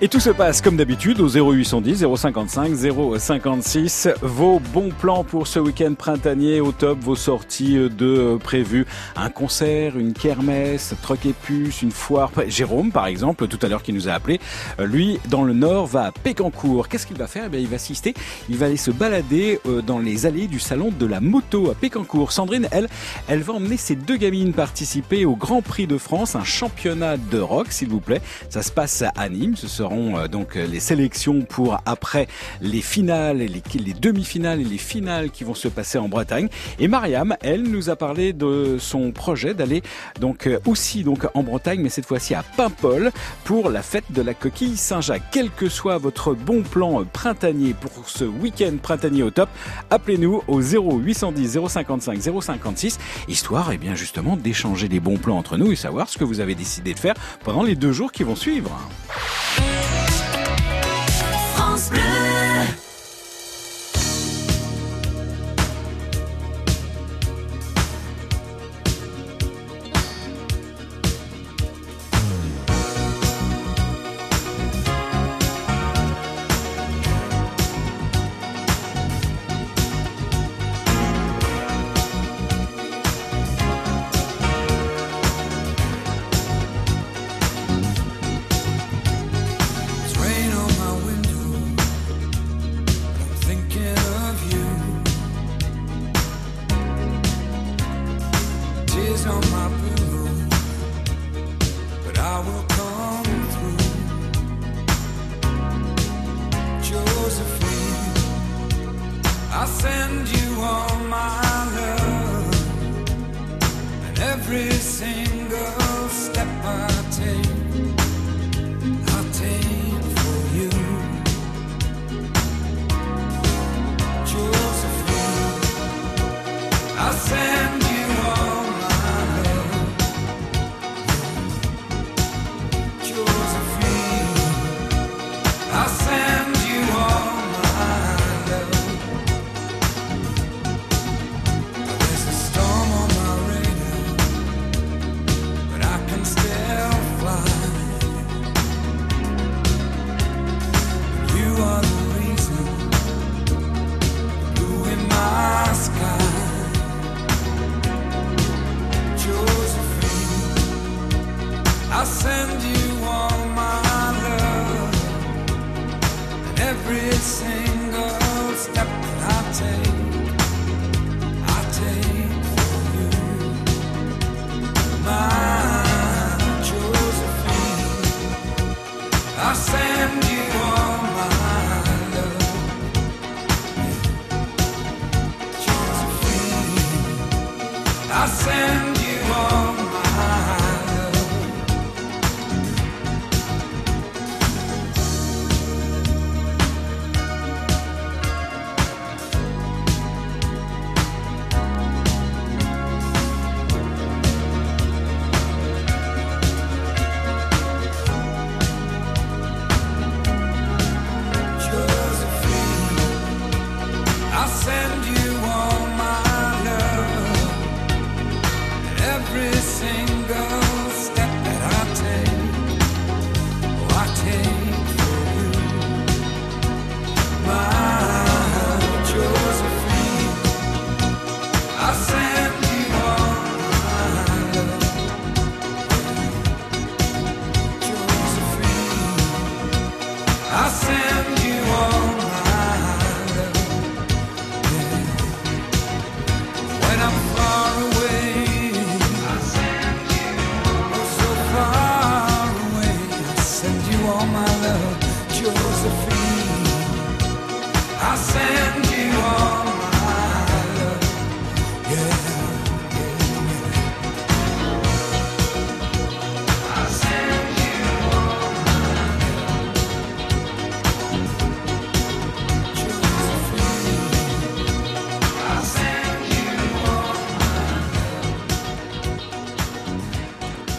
Et tout se passe comme d'habitude au 0810 055 056. Vos bons plans pour ce week-end printanier au top, vos sorties de prévues. Un concert, une kermesse, troc et puce, une foire. Jérôme, par exemple, tout à l'heure qui nous a appelé, euh, lui, dans le nord, va à Pécancourt. Qu'est-ce qu'il va faire? Eh bien, Il va assister, il va aller se balader euh, dans les allées du salon de la moto à Pécancourt. Sandrine, elle, elle va emmener ses deux gamines participer au Grand Prix de France, un championnat de rock, s'il vous plaît. Ça se passe à Nîmes. Ce seront euh, donc euh, les sélections pour après les finales, les, les demi-finales et les finales qui vont se passer en Bretagne. Et Mariam, elle nous a parlé de son projet d'aller donc euh, aussi donc en Bretagne, mais cette fois-ci à Paimpol pour la fête de la coquille Saint-Jacques. Quel que soit votre bon plan printanier pour ce week-end printanier au top, appelez-nous au 0810 055 056, histoire et bien justement d'échanger des bons plans entre nous et savoir ce que vous avez décidé de faire pendant les deux jours qui vont suivre.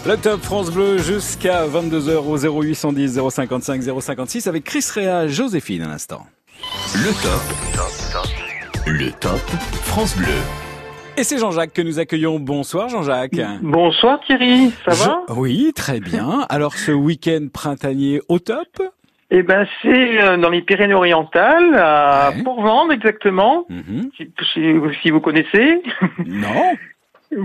Le top France Bleu jusqu'à 22h au 0810 055 056 avec Chris Rea, Joséphine à l'instant. Le top. Le top France Bleu. Et c'est Jean-Jacques que nous accueillons. Bonsoir Jean-Jacques. Bonsoir Thierry, ça va? Je- Oui, très bien. Alors ce week-end printanier au top? Eh ben c'est euh, dans les Pyrénées-Orientales, à Port-Vendre exactement, si, si- si vous connaissez. Non. (laughs)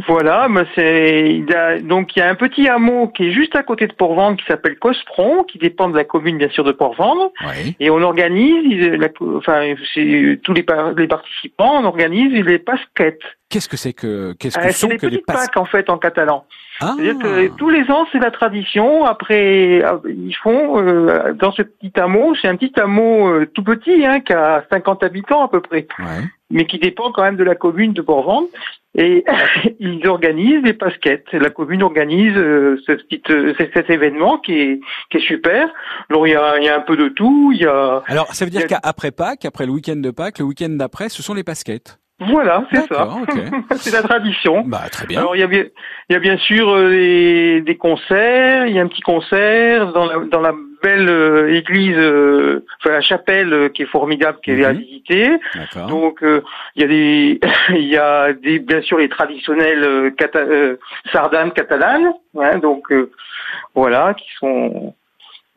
Voilà, mais c'est il y a- donc il y a un petit hameau qui est juste à côté de Port-Vendre qui s'appelle Cospron, qui dépend de la commune bien sûr de Port-Vendre. Et on organise, la- enfin c'est tous les, par- les participants, on organise les pasquettes. Qu'est-ce que c'est que qu'est-ce que Euh, sont c'est des que les Pâques en fait en catalan. Ah. C'est-à-dire que tous les ans c'est la tradition. Après euh, ils font euh, dans ce petit hameau, c'est un petit hameau euh, tout petit hein, qui a 50 habitants à peu près, mais qui dépend quand même de la commune de Port-Vendre. Et (laughs) ils organisent des pasquettes. La commune organise euh, ce petit, euh, cet événement qui est qui est super. Alors il y a, y a un peu de tout. Il y a Alors ça veut dire a- qu'après Pâques, après le week-end de Pâques, le week-end d'après, ce sont les pasquettes. Voilà, c'est ça. (laughs) C'est la tradition. Bah très bien. Alors il y a bien, il y a bien sûr euh, des, des concerts. Il y a un petit concert dans la, dans la belle euh, église, euh, enfin la chapelle euh, qui est formidable, qui est à visiter. D'accord. Donc euh, il y a des, (laughs) il y a des bien sûr les traditionnelles euh, cata- euh, sardanes catalanes. hein, donc euh, voilà, qui sont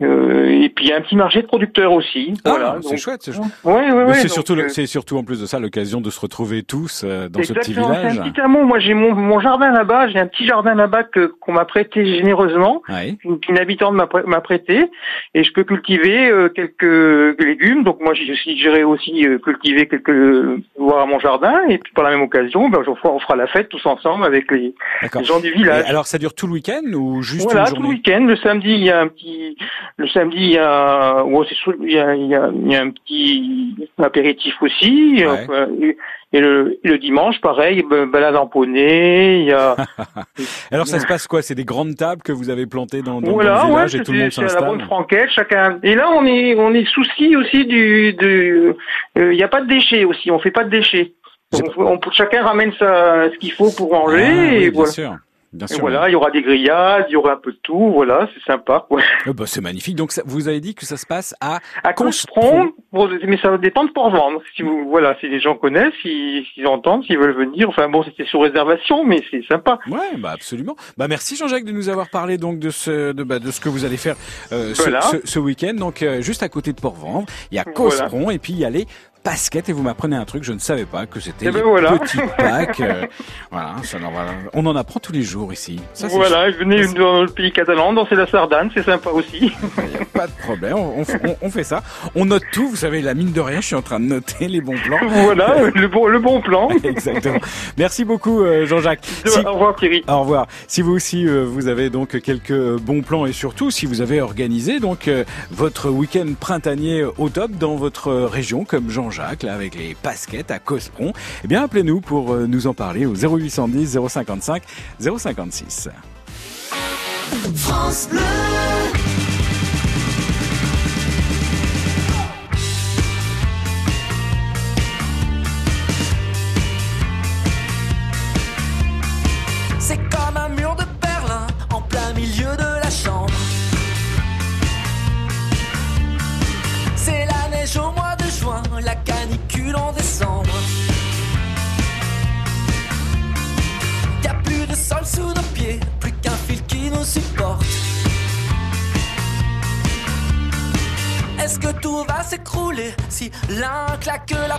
euh, et puis il y a un petit marché de producteurs aussi. voilà, Ah, c'est donc- chouette. C'est Ouais, ouais, ouais, c'est donc, surtout, euh, c'est surtout en plus de ça l'occasion de se retrouver tous euh, dans ce petit village. C'est un petit. Moi, j'ai mon, mon jardin là-bas. J'ai un petit jardin là-bas que qu'on m'a prêté généreusement, Ouais. qu'une habitante m'a prê- m'a prêté, et je peux cultiver euh, quelques légumes. Donc moi, j'ai- j'irai aussi euh, cultiver quelques voir à mon jardin, et puis par la même occasion, ben, on fera, on fera la fête tous ensemble avec les, gens du Et village. alors ça dure tout le week-end ou juste voilà, une tout le journée? week-end. Le samedi, il y a un petit, le samedi, il y a, ouais, c'est sûr, il y a, il y a, il y a un petit apéritif aussi. Ouais. Et, le, le dimanche, pareil, ba- balade en poney. Il y a, (laughs) Alors ça se passe quoi? C'est des grandes tables que vous avez plantées dans, dans, voilà, dans le ouais, village et tout le monde c'est à la bonne s'installe franquette, chacun. Et là, on est, on est souci aussi du, de, euh, il n'y a pas de déchets aussi. On fait pas de déchets. Donc, on, chacun ramène sa, ce qu'il faut pour manger. Ah, oui, et bien voilà. sûr. Bien Et sûr. voilà, il y aura des grillades, il y aura un peu de tout. Voilà, c'est sympa. quoi. Euh, bah, c'est magnifique. Donc ça- vous avez dit que ça se passe à À mais ça dépend de Port-Vendre. Si vous, voilà, si les gens connaissent, s'ils s'ils entendent, s'ils veulent venir. Enfin bon, c'était sous réservation, mais c'est sympa. Ouais, bah absolument. Bah merci Jean-Jacques de nous avoir parlé donc de ce de, bah, de ce que vous allez faire euh, ce, Voilà. ce, ce week-end. Donc euh, juste à côté de Port-Vendre, il y a Cosperon et puis il y a les Pasquettes et vous m'apprenez un truc, je ne savais pas que c'était Eh ben voilà. petits (laughs) packs. euh, voilà, ça, on en apprend tous les jours ici. Ça, c'est voilà, venez dans le pays catalan, danser la sardane, c'est sympa aussi. Pas de problème, on, on- on fait ça. On note tout, vous savez, la mine de rien, je suis en train de noter les bons plans. voilà, (laughs) le bon, le bon plan. (laughs) Exactement. Merci beaucoup euh, Jean-Jacques. Au revoir Thierry. Au revoir. Si vous aussi euh, vous avez donc quelques bons plans et surtout si vous avez organisé donc euh, votre week-end printanier au top dans votre région comme Jean-Jacques là avec les pasquettes à Cosperon, eh bien appelez-nous pour euh, nous en parler au 0810 055 056. France Bleu. L'un claque la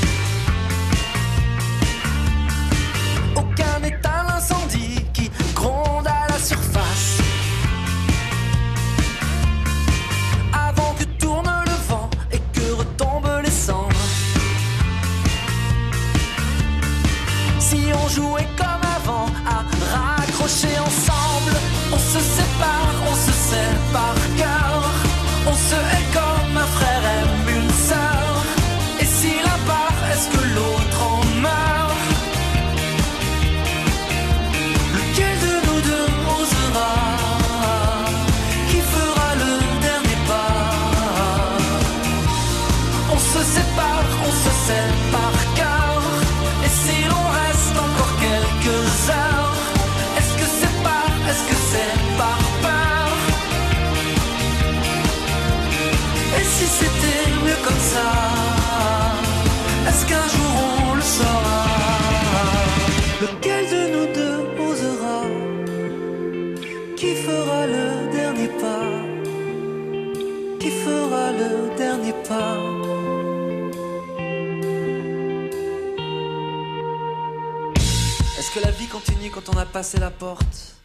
passé la porte.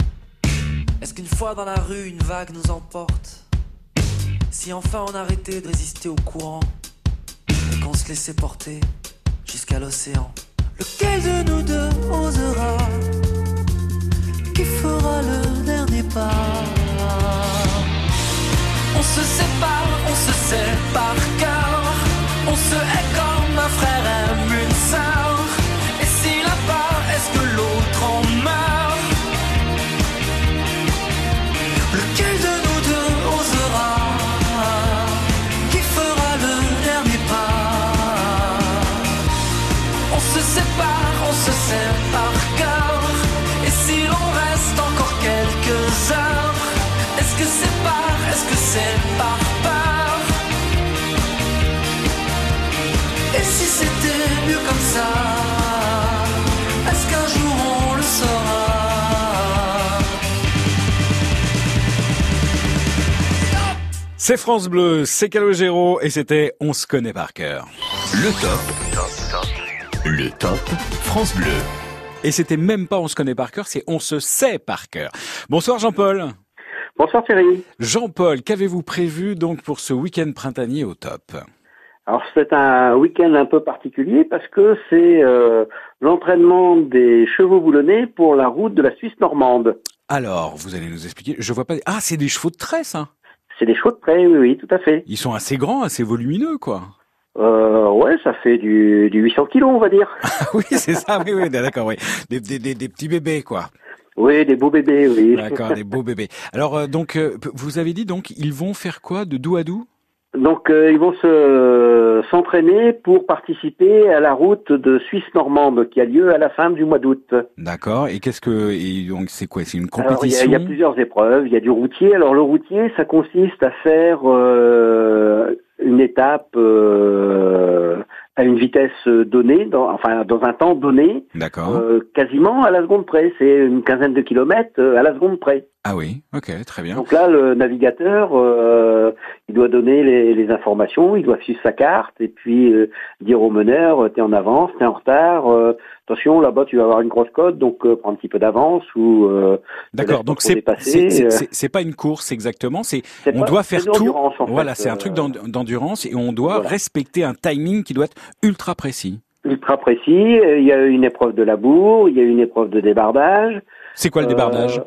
Est-ce qu'une fois dans la rue, une vague nous emporte? Si enfin on arrêtait de résister au courant et qu'on se laissait porter jusqu'à l'océan. Lequel de nous deux osera? Qui fera le dernier pas? On se sépare, on se par cœur On se hait comme un frère aime une sœur c'est par peur Et si c'était mieux comme ça Est-ce qu'un jour on le saura? C'est France Bleu, c'est Calogero et c'était On se connaît par cœur. Le top. Le top France Bleu. Et c'était même pas On se connaît par cœur, c'est On se sait par cœur. Bonsoir Jean-Paul. Bonsoir Thierry. Jean-Paul, qu'avez-vous prévu donc pour ce week-end printanier au top Alors c'est un week-end un peu particulier parce que c'est euh, l'entraînement des chevaux boulonnais pour la route de la Suisse normande. Alors, vous allez nous expliquer, je vois pas... Ah, c'est des chevaux de tresse, hein C'est des chevaux de près, oui, oui, tout à fait. Ils sont assez grands, assez volumineux, quoi. Euh, ouais, ça fait du, du 800 kilos, on va dire. (laughs) oui, c'est ça, oui, oui, d'accord, oui. Des, des, des, des petits bébés, quoi. Oui, des beaux bébés, oui. D'accord, des beaux bébés. Alors, euh, donc, euh, vous avez dit, donc, ils vont faire quoi de doux à doux? Donc euh, ils vont se s'entraîner pour participer à la route de Suisse normande qui a lieu à la fin du mois d'août. D'accord. Et qu'est-ce que et donc c'est quoi? C'est une il, y compétition il y a plusieurs épreuves. Il y a du routier. Alors le routier, ça consiste à faire euh, une étape euh, à une vitesse donnée, dans, enfin dans un temps donné, D'accord. euh, quasiment à la seconde près. C'est une quinzaine de kilomètres euh, à la seconde près. Ah oui. Ok, très bien. Donc là, le navigateur, euh, il doit donner les, les informations, il doit suivre sa carte et puis euh, dire au meneur, euh, t'es en avance, t'es en retard, euh, attention, là-bas tu vas avoir une grosse cote, donc euh, prends un petit peu d'avance ou... Euh, D'accord. Donc c'est c'est- euh. c'est- c'est pas une course exactement. C'est on pas- doit faire tout. Voilà, c'est un euh, truc d'en- d'endurance et on doit voilà. respecter un timing qui doit être ultra précis. ultra précis. Euh, Il y a une épreuve de labour, il y a une épreuve de débardage. C'est quoi le Euh, débardage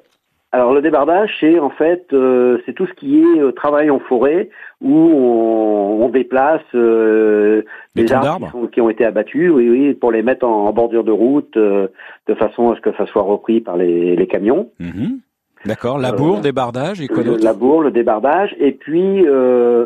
Alors le débardage, c'est en fait, euh, c'est tout ce qui est euh, travail en forêt où on, on déplace euh, des arbres qui, d'arbres sont- qui ont été abattus, oui, oui, pour les mettre en, en bordure de route, euh, de façon à ce que ça soit repris par les, les camions. Mhm. D'accord. Labour, Euh, débardage et quoi d'autre? labour, le débardage, et puis euh,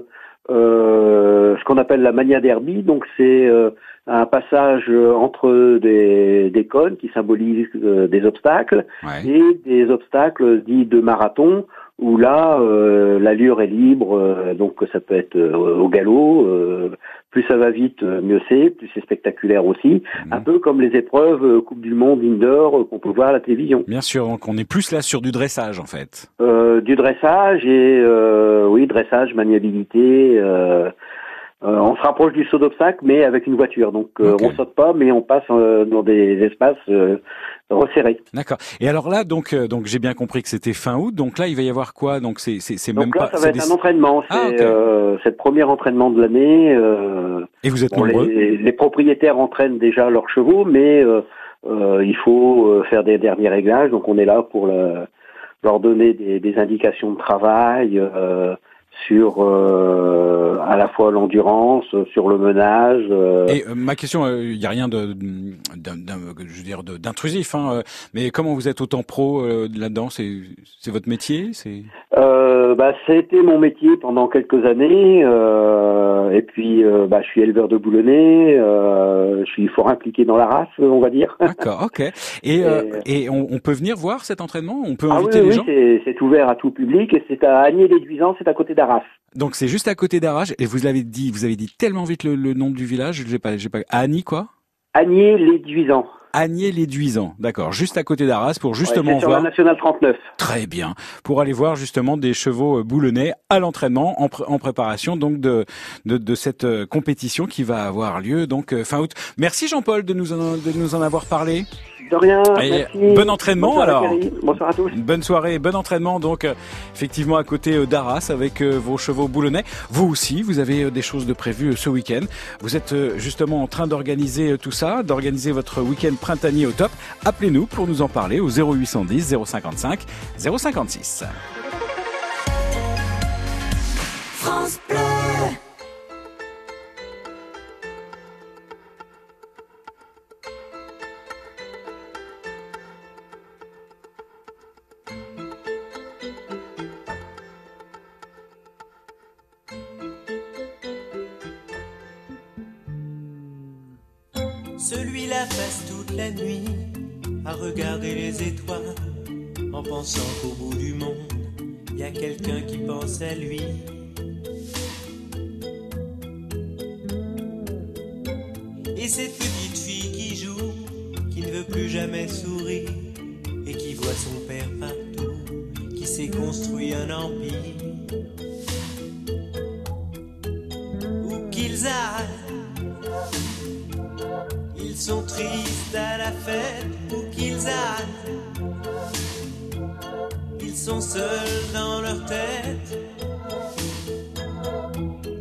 euh, ce qu'on appelle la mania derby. Donc c'est euh, un passage euh, entre des, des cônes qui symbolisent euh, des obstacles Ouais. et des obstacles dits de marathon où là euh, l'allure est libre, euh, donc ça peut être euh, au galop. euh, plus ça va vite, mieux c'est. Plus c'est spectaculaire aussi. Mhm. Un peu comme les épreuves euh, Coupe du Monde indoor qu'on peut voir à la télévision. Bien sûr. Donc on est plus là sur du dressage en fait. Euh, du dressage et euh, oui, dressage, maniabilité. euh, euh, on se rapproche du saut d'obstacle, mais avec une voiture. Donc euh, Ok. on saute pas, mais on passe euh, dans des espaces euh, resserrés. D'accord. Et alors là, donc, euh, donc j'ai bien compris que c'était fin août. Donc là, il va y avoir quoi? Donc c'est c'est c'est même là, pas. ça va être des- un entraînement. C'est Ah, ok. euh, le premier entraînement de l'année. euh, Et vous êtes bon, nombreux. les, les propriétaires entraînent déjà leurs chevaux, mais euh, euh, il faut faire des derniers réglages. Donc on est là pour le- leur donner des, des indications de travail euh, sur euh, à la fois l'endurance, sur le menage. euh, Et euh, ma question, il n'y a rien de, je veux dire, d'intrusif, hein, euh, mais comment vous êtes autant pro euh, là-dedans? C'est votre métier? C'est Euh, bah, c'était mon métier pendant quelques années. euh, et puis, euh, bah, je suis éleveur de boulonnais. euh, je suis fort impliqué dans la race, on va dire. D'accord, ok. Et, euh, et on, on peut venir voir cet entraînement? On peut Ah oui, inviter oui, les gens? c'est- c'est ouvert à tout public et c'est à Agnier-les-Duisans, c'est à côté d'Arras. Donc c'est juste à côté d'Arrache. Et vous l'avez dit, vous avez dit tellement vite le, le nom du village. J'ai pas, j'ai pas. Annie quoi? Agnier-les-Duisans. Agnier-les-Duisans. D'accord, juste à côté d'Arras pour Ouais, justement c'est sur voir. la nationale 39. Très bien. Pour aller voir justement des chevaux euh, boulonnais à l'entraînement en, pr- en préparation donc de, de, de cette euh, compétition qui va avoir lieu donc euh, fin août. Merci Jean-Paul de nous en, de nous en avoir parlé. De rien, Et merci. bon entraînement Bonne soirée, alors. Thierry. Bonsoir à tous. Une bonne soirée, bon entraînement donc euh, effectivement à côté euh, d'Arras avec euh, vos chevaux boulonnais. Vous aussi, vous avez des choses de prévues ce week-end. Vous êtes justement en train d'organiser tout ça, d'organiser votre week-end printanier au top. Appelez-nous pour nous en parler au 0810 055 056. France Bleu. Celui-là passe toute la nuit à regarder les étoiles en pensant qu'au bout du monde, y a quelqu'un qui pense à lui. Et cette petite fille qui joue, qui ne veut plus jamais sourire, et qui voit son père partout, qui s'est construit un empire. Où qu'ils aillent, ils sont tristes à la fête, où qu'ils aillent. Ils sont seuls dans leur tête.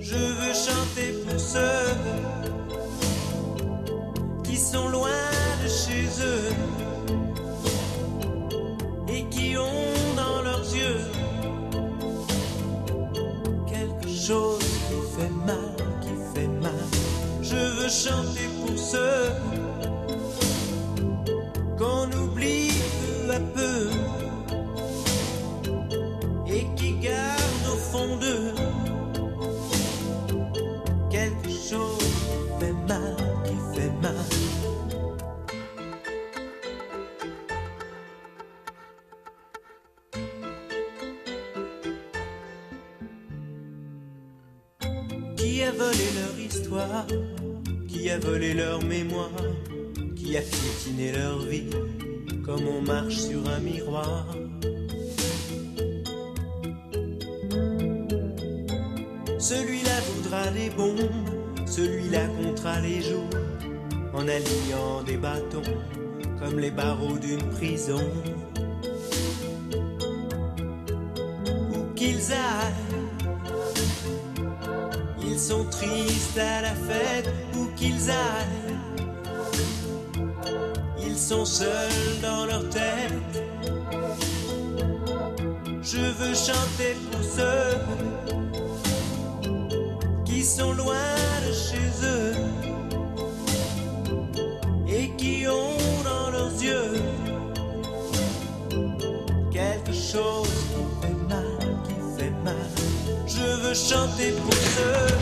Je veux chanter pour ceux qui sont loin de chez eux et qui ont dans leurs yeux quelque chose qui fait mal, veux chanter pour ceux qu'on oublie peu à peu et qui gardent au fond d'eux quelque chose qui fait mal, qui fait mal. Qui a volé leur histoire? Qui a volé leur mémoire Qui a piétiné leur vie Comme on marche sur un miroir. Celui-là voudra des bombes Celui-là comptera les jours En alignant des bâtons Comme les barreaux d'une prison. Où qu'ils aillent ils sont tristes à la fête où qu'ils aillent. Ils sont seuls dans leur tête. Je veux chanter pour ceux qui sont loin de chez eux et qui ont dans leurs yeux quelque chose qui fait mal, qui fait mal. Je veux chanter pour ceux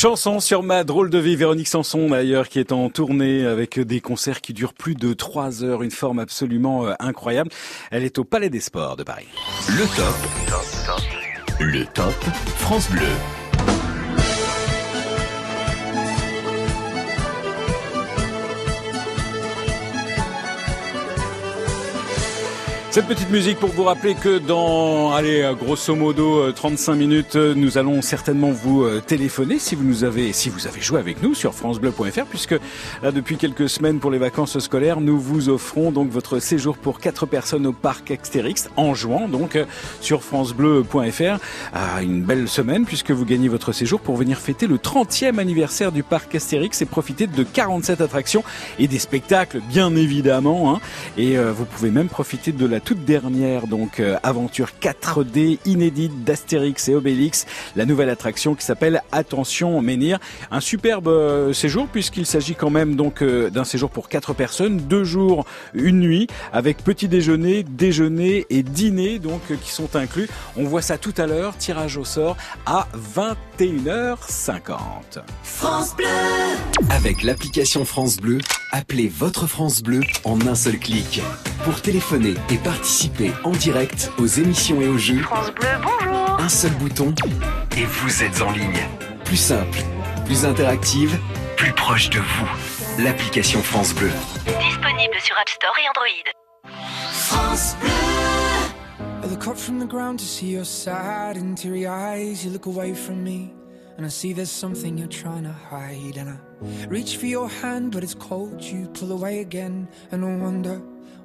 Chanson sur ma drôle de vie, Véronique Sanson d'ailleurs, qui est en tournée avec des concerts qui durent plus de trois heures, une forme absolument euh, incroyable. Elle est au Palais des Sports de Paris. Le top. Le top France Bleu. Cette petite musique pour vous rappeler que dans, allez, euh, grosso modo, euh, 35 minutes, euh, nous allons certainement vous euh, téléphoner si vous nous avez, si vous avez joué avec nous sur francebleu.fr puisque là, depuis quelques semaines pour les vacances scolaires, nous vous offrons donc votre séjour pour quatre personnes au parc Astérix en jouant donc euh, sur francebleu.fr à une belle semaine puisque vous gagnez votre séjour pour venir fêter le 30e anniversaire du parc Astérix et profiter de 47 attractions et des spectacles bien évidemment hein. et euh, vous pouvez même profiter de la toute dernière donc euh, aventure 4D inédite d'Astérix et Obélix, la nouvelle attraction qui s'appelle Attention Menhir. Un superbe euh, séjour puisqu'il s'agit quand même donc euh, d'un séjour pour quatre personnes, deux jours, une nuit, avec petit déjeuner, déjeuner et dîner donc euh, qui sont inclus. On voit ça tout à l'heure, tirage au sort à 21h50. France Bleu. Avec l'application France Bleu, appelez votre France Bleu en un seul clic. Pour téléphoner et participer en direct aux émissions et aux jeux, France Bleu, bonjour. un seul bouton et vous êtes en ligne. Plus simple, plus interactive, plus proche de vous. L'application France Bleu. Disponible sur App Store et Android. France Bleu. I look up from the ground to see your sad and teary eyes. You look away from me, and I see there's something you're trying to hide. And I reach for your hand, but it's cold. You pull away again, and I wonder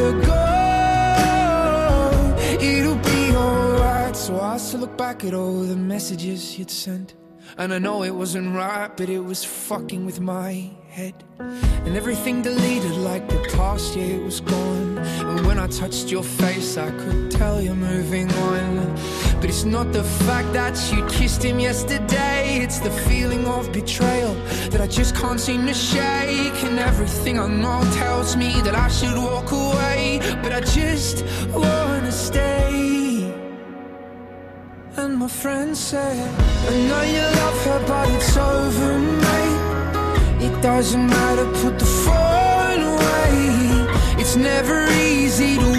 her go. It'll be alright. So I still look back at all the messages you'd sent. And I know it wasn't right, but it was fucking with my head. And everything deleted like the past year was gone. And when I touched your face, I could tell you're moving on. But it's not the fact that you kissed him yesterday, it's the feeling of betrayal that I just can't seem to shake. And everything I know tells me that I should walk away, but I just wanna stay. And my friend said, I know you love her, but it's over, mate. It doesn't matter, put the phone away. It's never easy to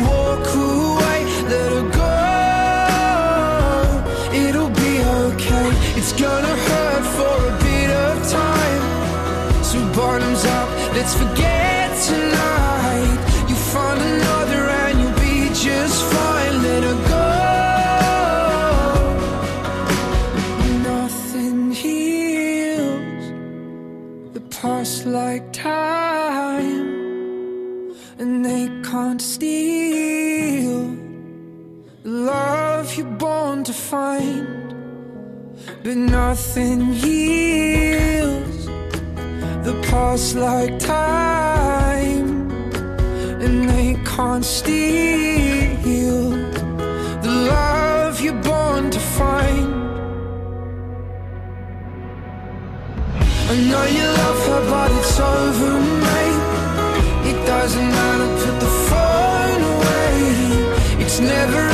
let's forget tonight. You find another and you'll be just fine, let her go. Nothing heals the past like time, and they can't steal the love you're born to find. But nothing heals the past like time, and they can't steal the love you're born to find. I know you love her, but it's over, mate. It doesn't matter, put the phone away. It's never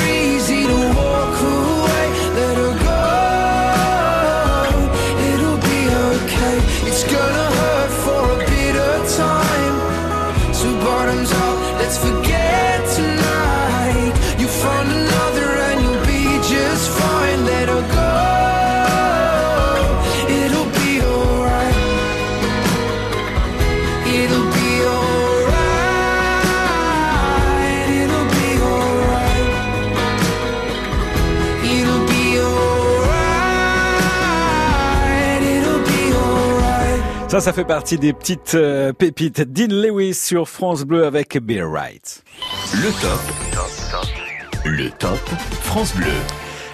Ça, ça fait partie des petites euh, pépites. Dean Lewis sur France Bleu avec Beer Right. Le top. Le top France Bleu.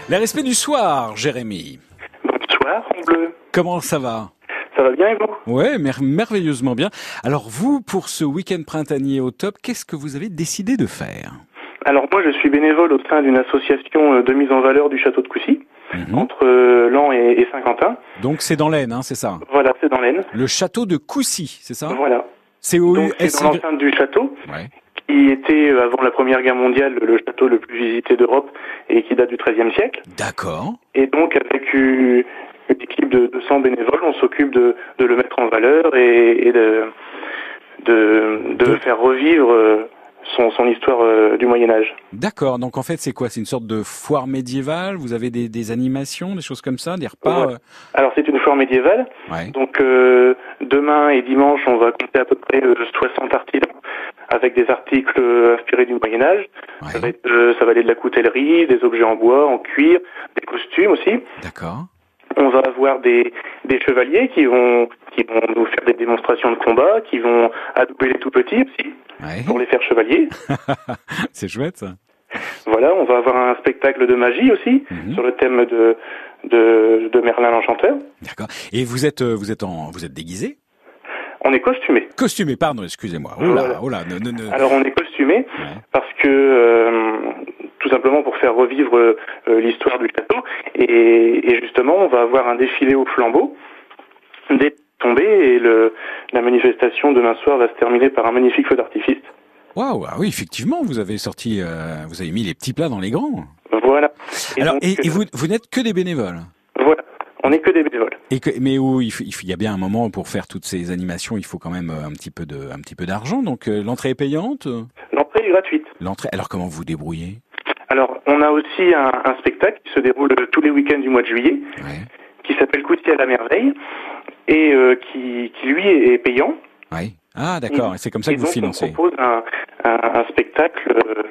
Les respects du soir, Jérémy. Bonsoir, France Bleu. Comment ça va? Ça va bien et vous? Ouais, mer- merveilleusement bien. Alors vous, pour ce week-end printanier au top, qu'est-ce que vous avez décidé de faire? Alors moi je suis bénévole au sein d'une association euh, de mise en valeur du château de Coucy, Mhm. entre euh, Lan et, et Saint-Quentin. Donc c'est dans l'Aisne, hein, c'est ça? Voilà, c'est dans l'Aisne. Le château de Coucy, c'est ça? Voilà. C'est Donc c'est dans l'enceinte du château, Ouais. qui était euh, avant la Première Guerre mondiale le château le plus visité d'Europe et qui date du XIIIe siècle. D'accord. Et donc avec une, une équipe de 200 bénévoles, on s'occupe de, de le mettre en valeur et, et de, de, de faire revivre euh, son, son histoire euh, du Moyen Âge. D'accord. Donc en fait, c'est quoi? C'est une sorte de foire médiévale? Vous avez des, des animations, des choses comme ça, des repas euh, Alors c'est une foire médiévale. Ouais. Donc euh, demain et dimanche, on va compter à peu près euh, 60 artisans avec des articles euh, inspirés du Moyen Âge. Ça, va être, euh, ça va aller de la coutellerie, des objets en bois, en cuir, des costumes aussi. D'accord. On va avoir des, des chevaliers qui vont qui vont nous faire des démonstrations de combat, qui vont adouber les tout petits aussi pour les faire chevaliers. (laughs) c'est chouette ça. Voilà, on va avoir un spectacle de magie aussi sur le thème de de, de Merlin l'Enchanteur. D'accord. Et vous êtes, euh, vous êtes en, vous êtes déguisé? On est costumé. Costumé, pardon, excusez-moi. Oh là, Voilà. oh là, ne- ne- ne- Alors on est costumé parce que euh, tout simplement pour faire revivre euh, l'histoire du château et, et justement on va avoir un défilé au flambeau dès tombé et le, la manifestation demain soir va se terminer par un magnifique feu d'artifice. Waouh, ah oui, effectivement, vous avez sorti, euh, vous avez mis les petits plats dans les grands. Voilà. Alors, donc, et, et euh, vous, vous n'êtes que des bénévoles. Voilà, on n'est que des bénévoles. Et que, mais où il, y a bien un moment pour faire toutes ces animations, il faut quand même un petit peu de, un petit peu d'argent. Donc l'entrée est payante? L'entrée est gratuite. L'entrée. Alors comment vous débrouillez? Alors, on a aussi un, un spectacle qui se déroule tous les week-ends du mois de juillet, qui s'appelle Couty à la merveille, et euh, qui, qui lui est, payant. Oui. Ah d'accord. Et c'est comme ça que vous donc, financez. on propose un, un, un spectacle euh,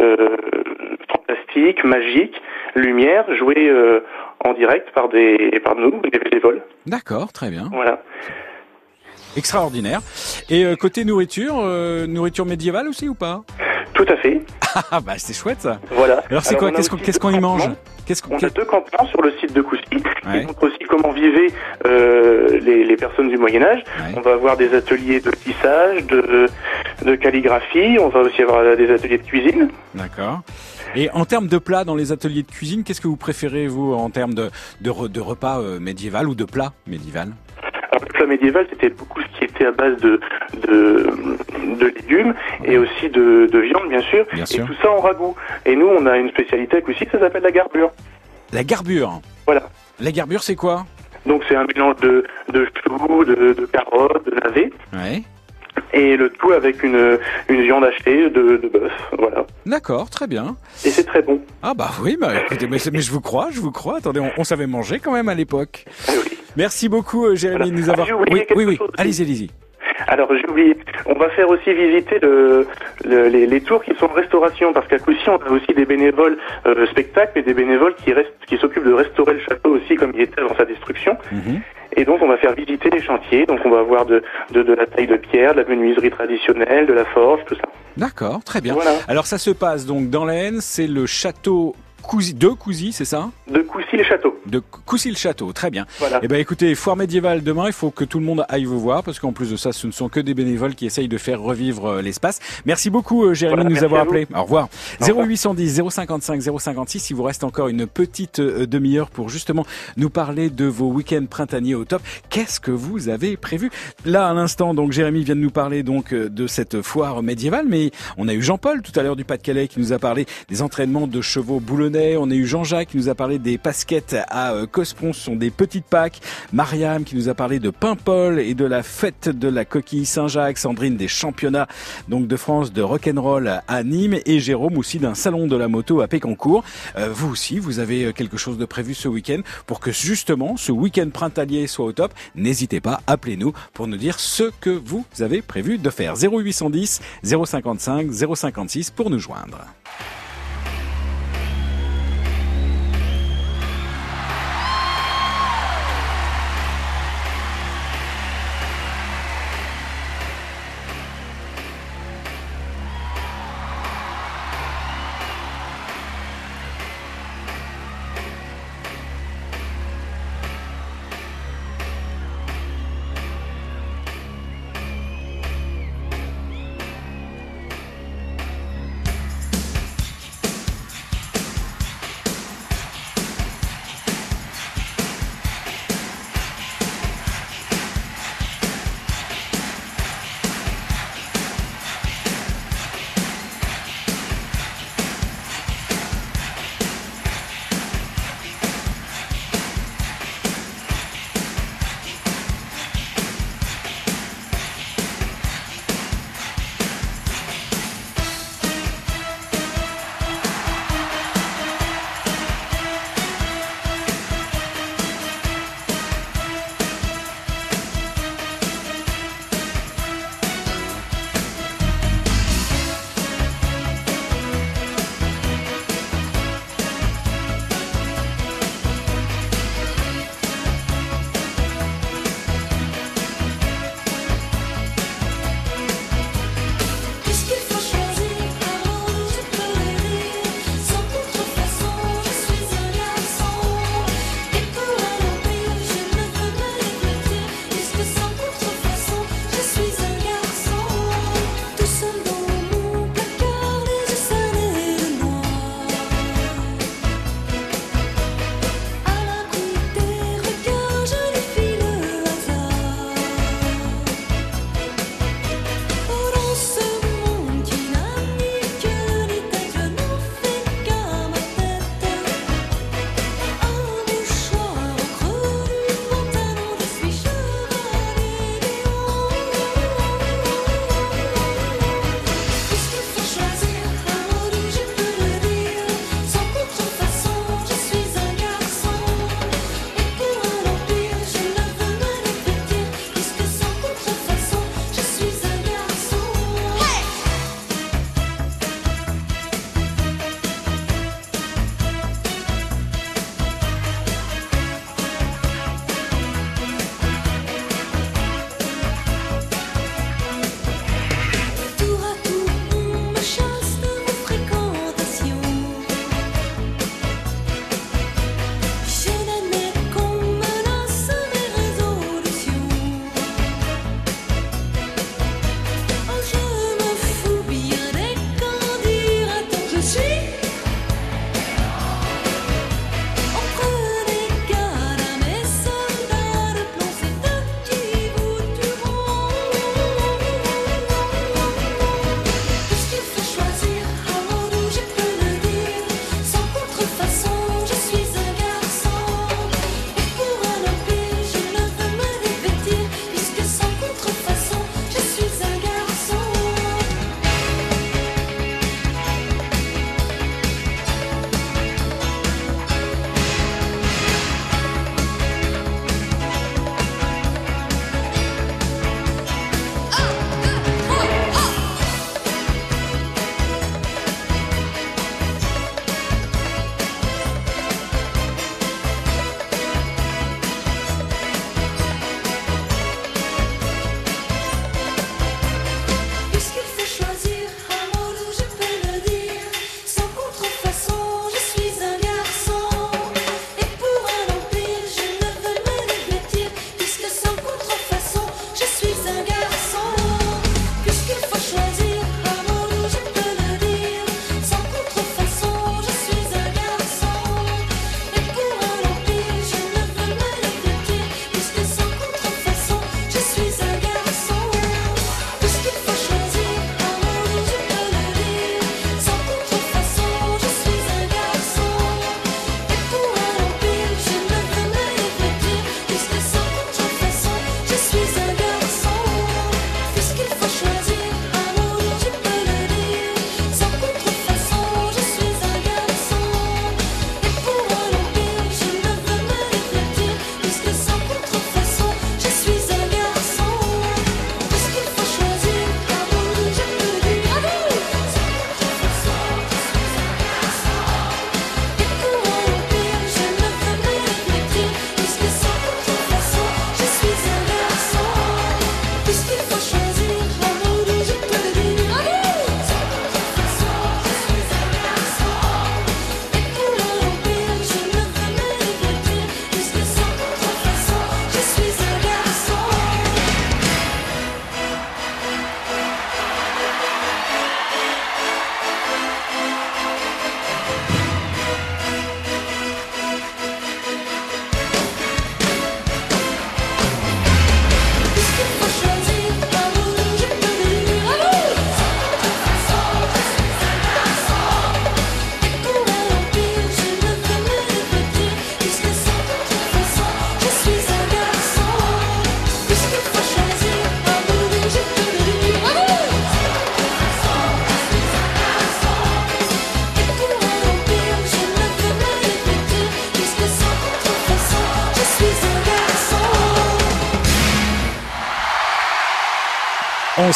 euh, fantastique, magique, lumière, joué euh, en direct par des par nous, des bénévoles. D'accord, très bien. Voilà. Extraordinaire. Et euh, côté nourriture, euh, nourriture médiévale aussi ou pas? Tout à fait. (laughs) Ah bah c'est chouette ça. Voilà. Alors c'est quoi Qu'est-ce qu'on y mange. Qu'est-ce qu'on On a deux campements sur le site de Coucy Ouais. qui montrent aussi comment vivaient euh, les, les personnes du Moyen Âge. On va avoir des ateliers de tissage, de, de calligraphie, on va aussi avoir des ateliers de cuisine. D'accord. Et en termes de plats dans les ateliers de cuisine, qu'est-ce que vous préférez vous en termes de de, re- de repas euh, médiéval ou de plats médiéval? Alors, le plat médiéval, c'était beaucoup ce qui était à base de, de, de légumes et aussi de, de viande, bien sûr. Bien et sûr. tout ça en ragoût. Et nous, on a une spécialité avec aussi, ça s'appelle la garbure. La garbure. Voilà. La garbure, c'est quoi? Donc c'est un mélange de, de choux, de, de carottes, de navets. Ouais. Et le tout avec une, une viande hachée de, de bœuf. Voilà. D'accord, très bien. Et c'est très bon. Ah bah oui, bah écoutez, mais, mais je vous crois, je vous crois. Attendez, on, on savait manger quand même à l'époque. Merci beaucoup, euh, Jérémy, de nous avoir. oublié Oui, oui, oui. Allez-y, allez-y. Alors j'ai oublié, on va faire aussi visiter le, le- les, les tours qui sont en restauration parce qu'à Coucy on a aussi des bénévoles euh, spectacles et des bénévoles qui restent, qui s'occupent de restaurer le château aussi comme il était avant sa destruction. Et donc on va faire visiter les chantiers, donc on va avoir de, de, de la taille de pierre, de la menuiserie traditionnelle, de la forge, tout ça. D'accord, très bien. Voilà. Alors ça se passe donc dans l'Aisne, c'est le château Cousy, de Cousy, c'est ça? De Coucy-le-Château. De Coucy-le-Château, très bien. Voilà. Eh ben écoutez, foire médiévale demain, il faut que tout le monde aille vous voir parce qu'en plus de ça, ce ne sont que des bénévoles qui essayent de faire revivre euh, l'espace. Merci beaucoup euh, Jérémy Voilà, de nous avoir à vous. appelé. Au revoir. Au revoir. 0810 055 056, il vous reste encore une petite euh, demi-heure pour justement nous parler de vos week-ends printaniers au top. Qu'est-ce que vous avez prévu? Là à l'instant, donc Jérémy vient de nous parler donc de cette foire médiévale, mais on a eu Jean-Paul tout à l'heure du Pas-de-Calais qui nous a parlé des entraînements de chevaux boulonnais. On a eu Jean-Jacques qui nous a parlé des pasquettes à euh, Cospon, ce sont des petites Pâques. Mariam qui nous a parlé de Paimpol et de la fête de la coquille Saint-Jacques. Sandrine des championnats donc de France de rock'n'roll à Nîmes et Jérôme aussi d'un salon de la moto à Pécancourt. Euh, vous aussi, vous avez euh, quelque chose de prévu ce week-end pour que justement ce week-end printanier soit au top. N'hésitez pas, appelez-nous pour nous dire ce que vous avez prévu de faire. 0810 055 056 pour nous joindre.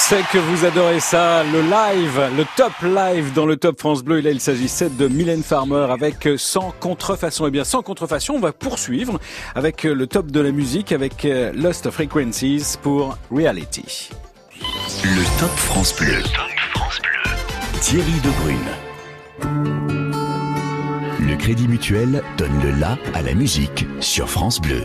On sait que vous adorez ça, le live, le top live dans le top France Bleu. Et là, il s'agissait de Mylène Farmer avec Sans contrefaçon. Et eh bien, sans contrefaçon, on va poursuivre avec le top de la musique avec Lost Frequencies pour Reality. Le top France Bleu. Le top France Bleu. Thierry Debrune. Le Crédit Mutuel donne le la à la musique sur France Bleu.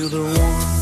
You're the one.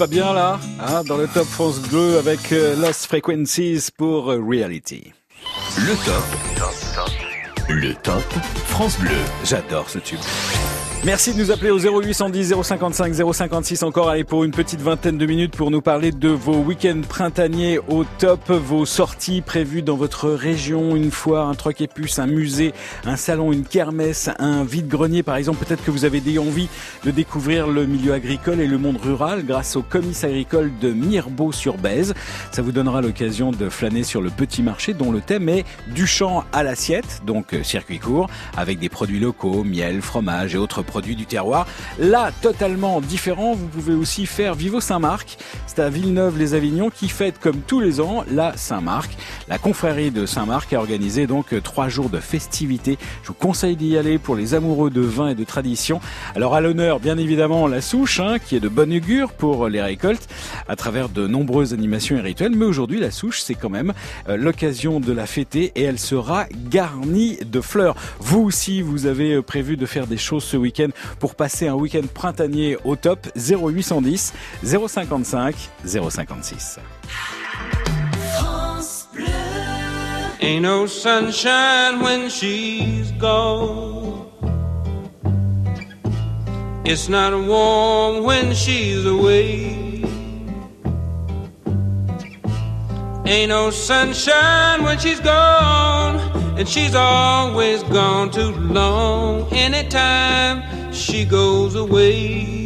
Pas bien là, hein, dans le top France Bleu avec euh, Lost Frequencies pour euh, Reality. Le top. Le top France Bleu. J'adore ce tube. Merci de nous appeler au 0810 055 056 encore allez pour une petite vingtaine de minutes pour nous parler de vos week-ends printaniers au top, vos sorties prévues dans votre région, une foire, un troc et puce, un musée, un salon, une kermesse, un vide-grenier par exemple. Peut-être que vous avez des envie de découvrir le milieu agricole et le monde rural grâce au comice agricole de Mirbeau-sur-Bèze. Ça vous donnera l'occasion de flâner sur le petit marché dont le thème est du champ à l'assiette, donc circuit court, avec des produits locaux, miel, fromage et autres produits du terroir. Là, totalement différent, vous pouvez aussi faire Vivo Saint-Marc. C'est à Villeneuve-les-Avignon qui fête comme tous les ans la Saint-Marc. La confrérie de Saint-Marc a organisé donc euh, trois jours de festivités. Je vous conseille d'y aller pour les amoureux de vin et de tradition. Alors à l'honneur, bien évidemment, la souche, hein, qui est de bon augure pour les récoltes, à travers de nombreuses animations et rituels. Mais aujourd'hui, la souche, c'est quand même euh, l'occasion de la fêter et elle sera garnie de fleurs. Vous aussi, vous avez euh, prévu de faire des choses ce week-end pour passer un week-end printanier au top 0810 055 056. Ain't no sunshine when she's gone. It's not warm when she's away. Ain't no sunshine when she's gone, and she's always gone too long. Anytime she goes away.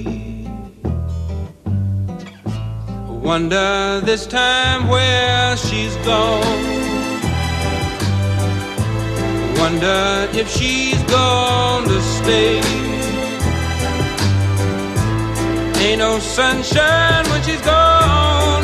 Wonder this time where she's gone. Wonder if she's gone to stay. Ain't no sunshine when she's gone,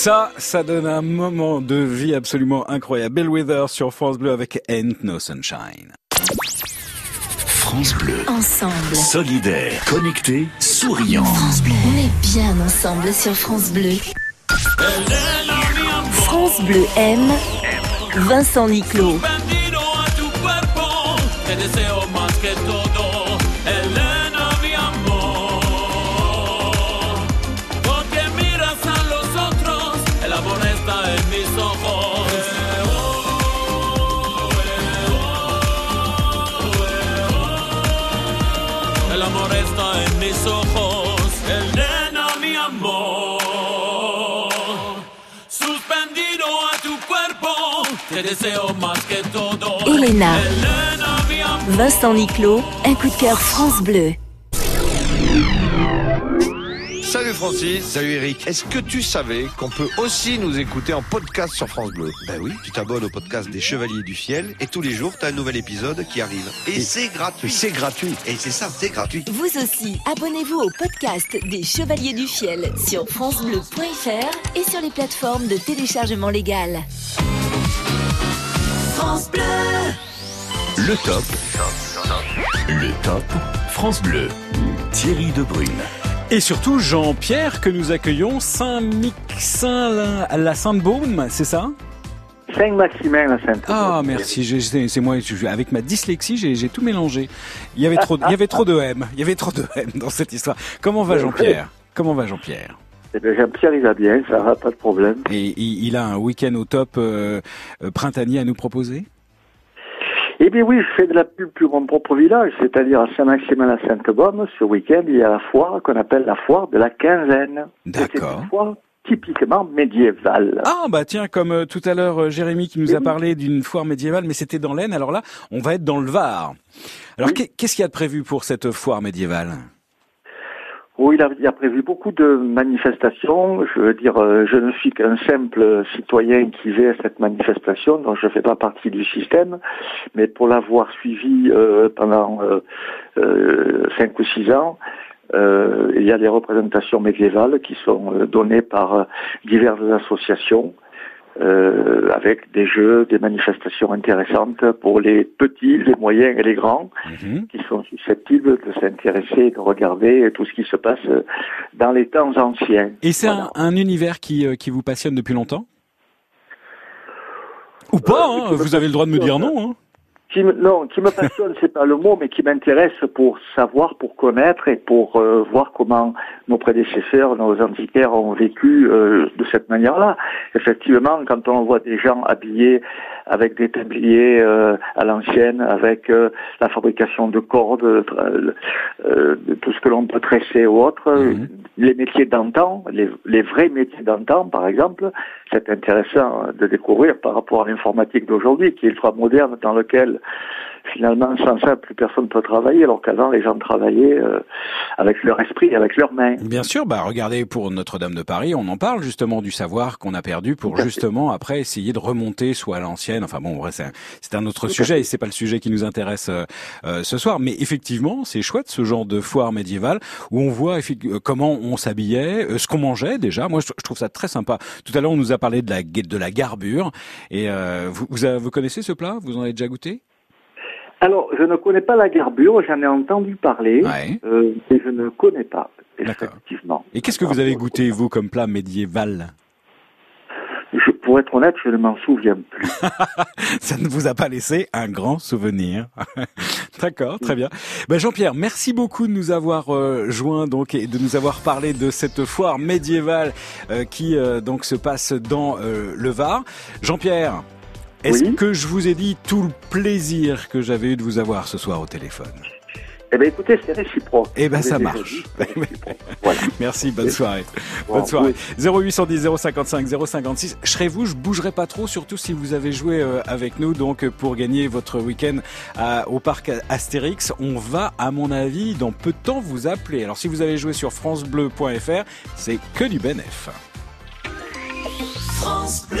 Ça, ça donne un moment de vie absolument incroyable. Bellwether sur France Bleu avec Ain't No Sunshine. France Bleu. Ensemble. Solidaire, connecté, souriant. France Bleu. On est bien ensemble sur France Bleu. France Bleu aime Vincent Niclot. Elena. Vincent Niclot, un coup de cœur France Bleu. Salut Francis, salut Eric. Est-ce que tu savais qu'on peut aussi nous écouter en podcast sur France Bleu? Ben oui, tu t'abonnes au podcast des Chevaliers du Fiel et tous les jours, tu as un nouvel épisode qui arrive. Et, c'est gratuit. C'est gratuit. Et c'est ça, c'est gratuit. Vous aussi, abonnez-vous au podcast des Chevaliers du Fiel sur francebleu.fr et sur les plateformes de téléchargement légal. France Bleu. Le top. Le top. France Bleu. Thierry Debrune. Et surtout Jean-Pierre que nous accueillons Saint-Mixin à la Sainte-Baume, c'est ça? Saint-Maximin, la Sainte. Ah merci, j'ai- c'est moi je- avec ma dyslexie j'ai j'ai tout mélangé. Il y avait trop il y avait trop de M, il y avait trop de M dans cette histoire. Comment va (laughs) Jean-Pierre? Comment va Jean-Pierre? Eh bien, Jean-Pierre, il va bien, ça va, pas de problème. Et il, a un week-end au top euh, euh, printanier à nous proposer? Eh bien oui, je fais de la pub pour mon propre village, c'est-à-dire à Saint-Maximin-la-Sainte-Baume. Ce week-end, il y a la foire qu'on appelle la foire de la quinzaine. D'accord. Foire typiquement médiévale. Ah bah tiens, comme euh, tout à l'heure euh, Jérémy qui nous a parlé d'une foire médiévale, mais c'était dans l'Aisne, alors là on va être dans le Var. Alors qu'est- qu'est-ce qu'il y a de prévu pour cette foire médiévale? Oui, il a, a prévu beaucoup de manifestations. Je veux dire, euh, je ne suis qu'un simple citoyen qui va à cette manifestation, donc je ne fais pas partie du système. Mais pour l'avoir suivi euh, pendant euh, euh, cinq ou six ans, euh, il y a des représentations médiévales qui sont données par diverses associations. Euh, avec des jeux, des manifestations intéressantes pour les petits, les moyens et les grands qui sont susceptibles de s'intéresser et de regarder tout ce qui se passe euh, dans les temps anciens. Et c'est un, un univers qui, euh, qui vous passionne depuis longtemps? Ou pas, hein, vous avez le droit de me dire non. Hein. Qui me, non, qui me passionne, c'est pas le mot, mais qui m'intéresse pour savoir, pour connaître et pour euh, voir comment nos prédécesseurs, nos antiquaires ont vécu euh, de cette manière-là. Effectivement, quand on voit des gens habillés avec des tabliers euh, à l'ancienne, avec euh, la fabrication de cordes, euh, tout ce que l'on peut tresser ou autre, les métiers d'antan, les, les vrais métiers d'antan, par exemple, c'est intéressant de découvrir par rapport à l'informatique d'aujourd'hui, qui est ultra moderne, dans lequel finalement, sans ça, plus personne ne peut travailler, alors qu'avant, les gens travaillaient euh, avec leur esprit, avec leurs mains. Bien sûr, bah regardez pour Notre-Dame de Paris, on en parle justement du savoir qu'on a perdu pour Tout à fait. justement après essayer de remonter soit à l'ancienne. Enfin bon, vrai, c'est un, c'est un autre Tout sujet fait. et c'est pas le sujet qui nous intéresse euh, euh, ce soir. Mais effectivement, c'est chouette ce genre de foire médiévale où on voit euh, comment on s'habillait, euh, ce qu'on mangeait déjà. Moi, je, trouve ça très sympa. Tout à l'heure, on nous a parlé de la de la garbure et euh, vous, vous connaissez ce plat? Vous en avez déjà goûté? Alors, je ne connais pas la garbure, j'en ai entendu parler, euh, mais je ne connais pas, effectivement. Et qu'est-ce que vous avez goûté vous comme plat médiéval? Je, pour être honnête, je ne m'en souviens plus. (laughs) Ça ne vous a pas laissé un grand souvenir. (laughs) D'accord, très bien. Ben Jean-Pierre, merci beaucoup de nous avoir euh, joints donc et de nous avoir parlé de cette foire médiévale euh, qui euh, donc se passe dans euh, le Var. Jean-Pierre, est-ce que je vous ai dit tout le plaisir que j'avais eu de vous avoir ce soir au téléphone? Eh bien, écoutez, c'est réciproque. Eh ben Je ça marche. (laughs) voilà. Merci, bonne soirée. Bon, Bonne soirée. oui. 0810 055 056. Je serai vous, je bougerai pas trop, surtout si vous avez joué euh, avec nous. Donc pour gagner votre week-end au parc Astérix, on va, à mon avis, dans peu de temps vous appeler. Alors si vous avez joué sur francebleu.fr, c'est que du bénéf. France Bleu.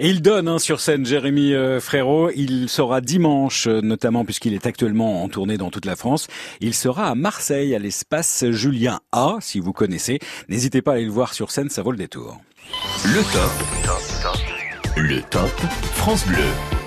Et il donne hein, sur scène Jérémy euh, Frérot. Il sera dimanche, euh, notamment puisqu'il est actuellement en tournée dans toute la France. Il sera à Marseille, à l'espace Julien A, si vous connaissez. N'hésitez pas à aller le voir sur scène, ça vaut le détour. Le top. Le top France Bleu.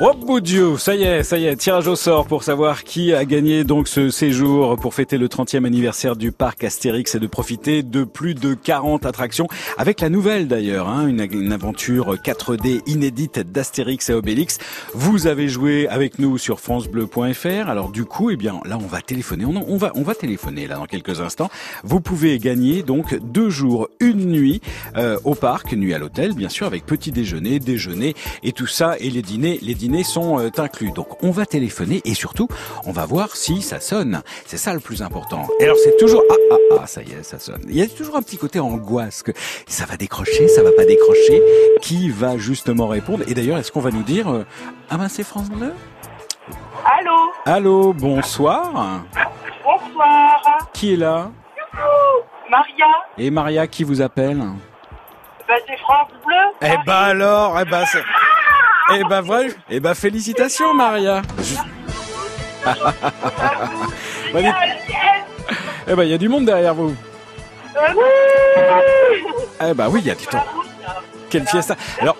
Oh mon Dieu, ça y est, ça y est, tirage au sort pour savoir qui a gagné donc ce séjour pour fêter le 30e anniversaire du parc Astérix et de profiter de plus de 40 attractions avec la nouvelle d'ailleurs, hein, une, une aventure 4D inédite d'Astérix et Obélix. Vous avez joué avec nous sur francebleu.fr. Alors du coup, eh bien là on va téléphoner, on, on va on va téléphoner là dans quelques instants. Vous pouvez gagner donc deux jours, une nuit euh, au parc, nuit à l'hôtel bien sûr avec petit déjeuner, déjeuner et tout ça et les dîners, les dîners sont euh, inclus. Donc on va téléphoner et surtout on va voir si ça sonne. C'est ça le plus important. Et alors c'est toujours ah ah ah ça y est ça sonne. Il y a toujours un petit côté angoisse que ça va décrocher, ça va pas décrocher. Qui va justement répondre? Et d'ailleurs est-ce qu'on va nous dire euh, ah ben c'est France Bleu? Allô? Allô bonsoir. Bonsoir. Qui est là? Maria Et Maria qui vous appelle? Bah c'est France Bleu. Eh ben alors eh ben c'est eh ben voilà, eh ben félicitations Maria. (laughs) Eh ben il y a du monde derrière vous. Eh ben oui, il y a du temps. Quelle fiesta. Alors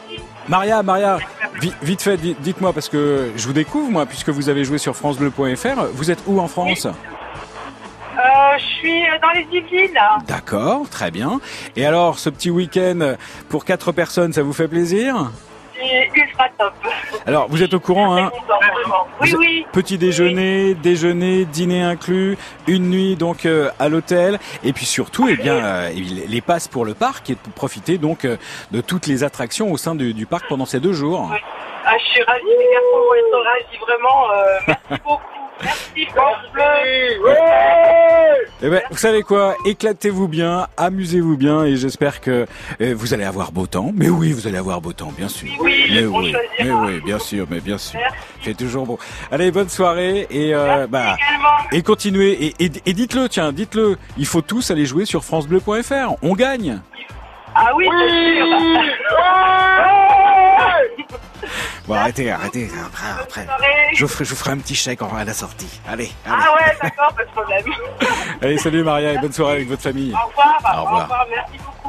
Maria, Maria, vi- vite fait, di- dites-moi parce que je vous découvre moi puisque vous avez joué sur francebleu.fr. Vous êtes où en France? Euh, je suis dans les Yvelines. D'accord, très bien. Et alors ce petit week-end pour quatre personnes, ça vous fait plaisir? C'est ultra top. Alors vous êtes au courant hein Oui, oui. Petit déjeuner, déjeuner, dîner inclus, une nuit donc euh, à l'hôtel, et puis surtout, eh bien, euh, les passes pour le parc et de profiter donc euh, de toutes les attractions au sein du, du parc pendant ces deux jours. Ah, je suis ravie, les garçons vont être ravis, vraiment. Euh, merci (laughs) beaucoup. Merci France Bleu. Eh ben, vous savez quoi? Éclatez-vous bien, amusez-vous bien, et j'espère que euh, vous allez avoir beau temps. Mais oui, vous allez avoir beau temps, bien sûr. Oui, mais oui, mais oui, bien sûr, mais bien sûr. C'est toujours beau. Allez, bonne soirée et euh, bah et continuez et, et, et dites-le, tiens, dites-le. Il faut tous aller jouer sur francebleu.fr. On gagne. Ah oui, c'est sûr. (laughs) (laughs) Bon, arrêtez, arrêtez. Après, après. Je vous ferai, je vous ferai un petit chèque en- à la sortie. Allez, allez. Ah ouais, (laughs) d'accord, pas de problème. Allez, salut Maria et bonne soirée avec votre famille. Au revoir. Au revoir. Merci beaucoup.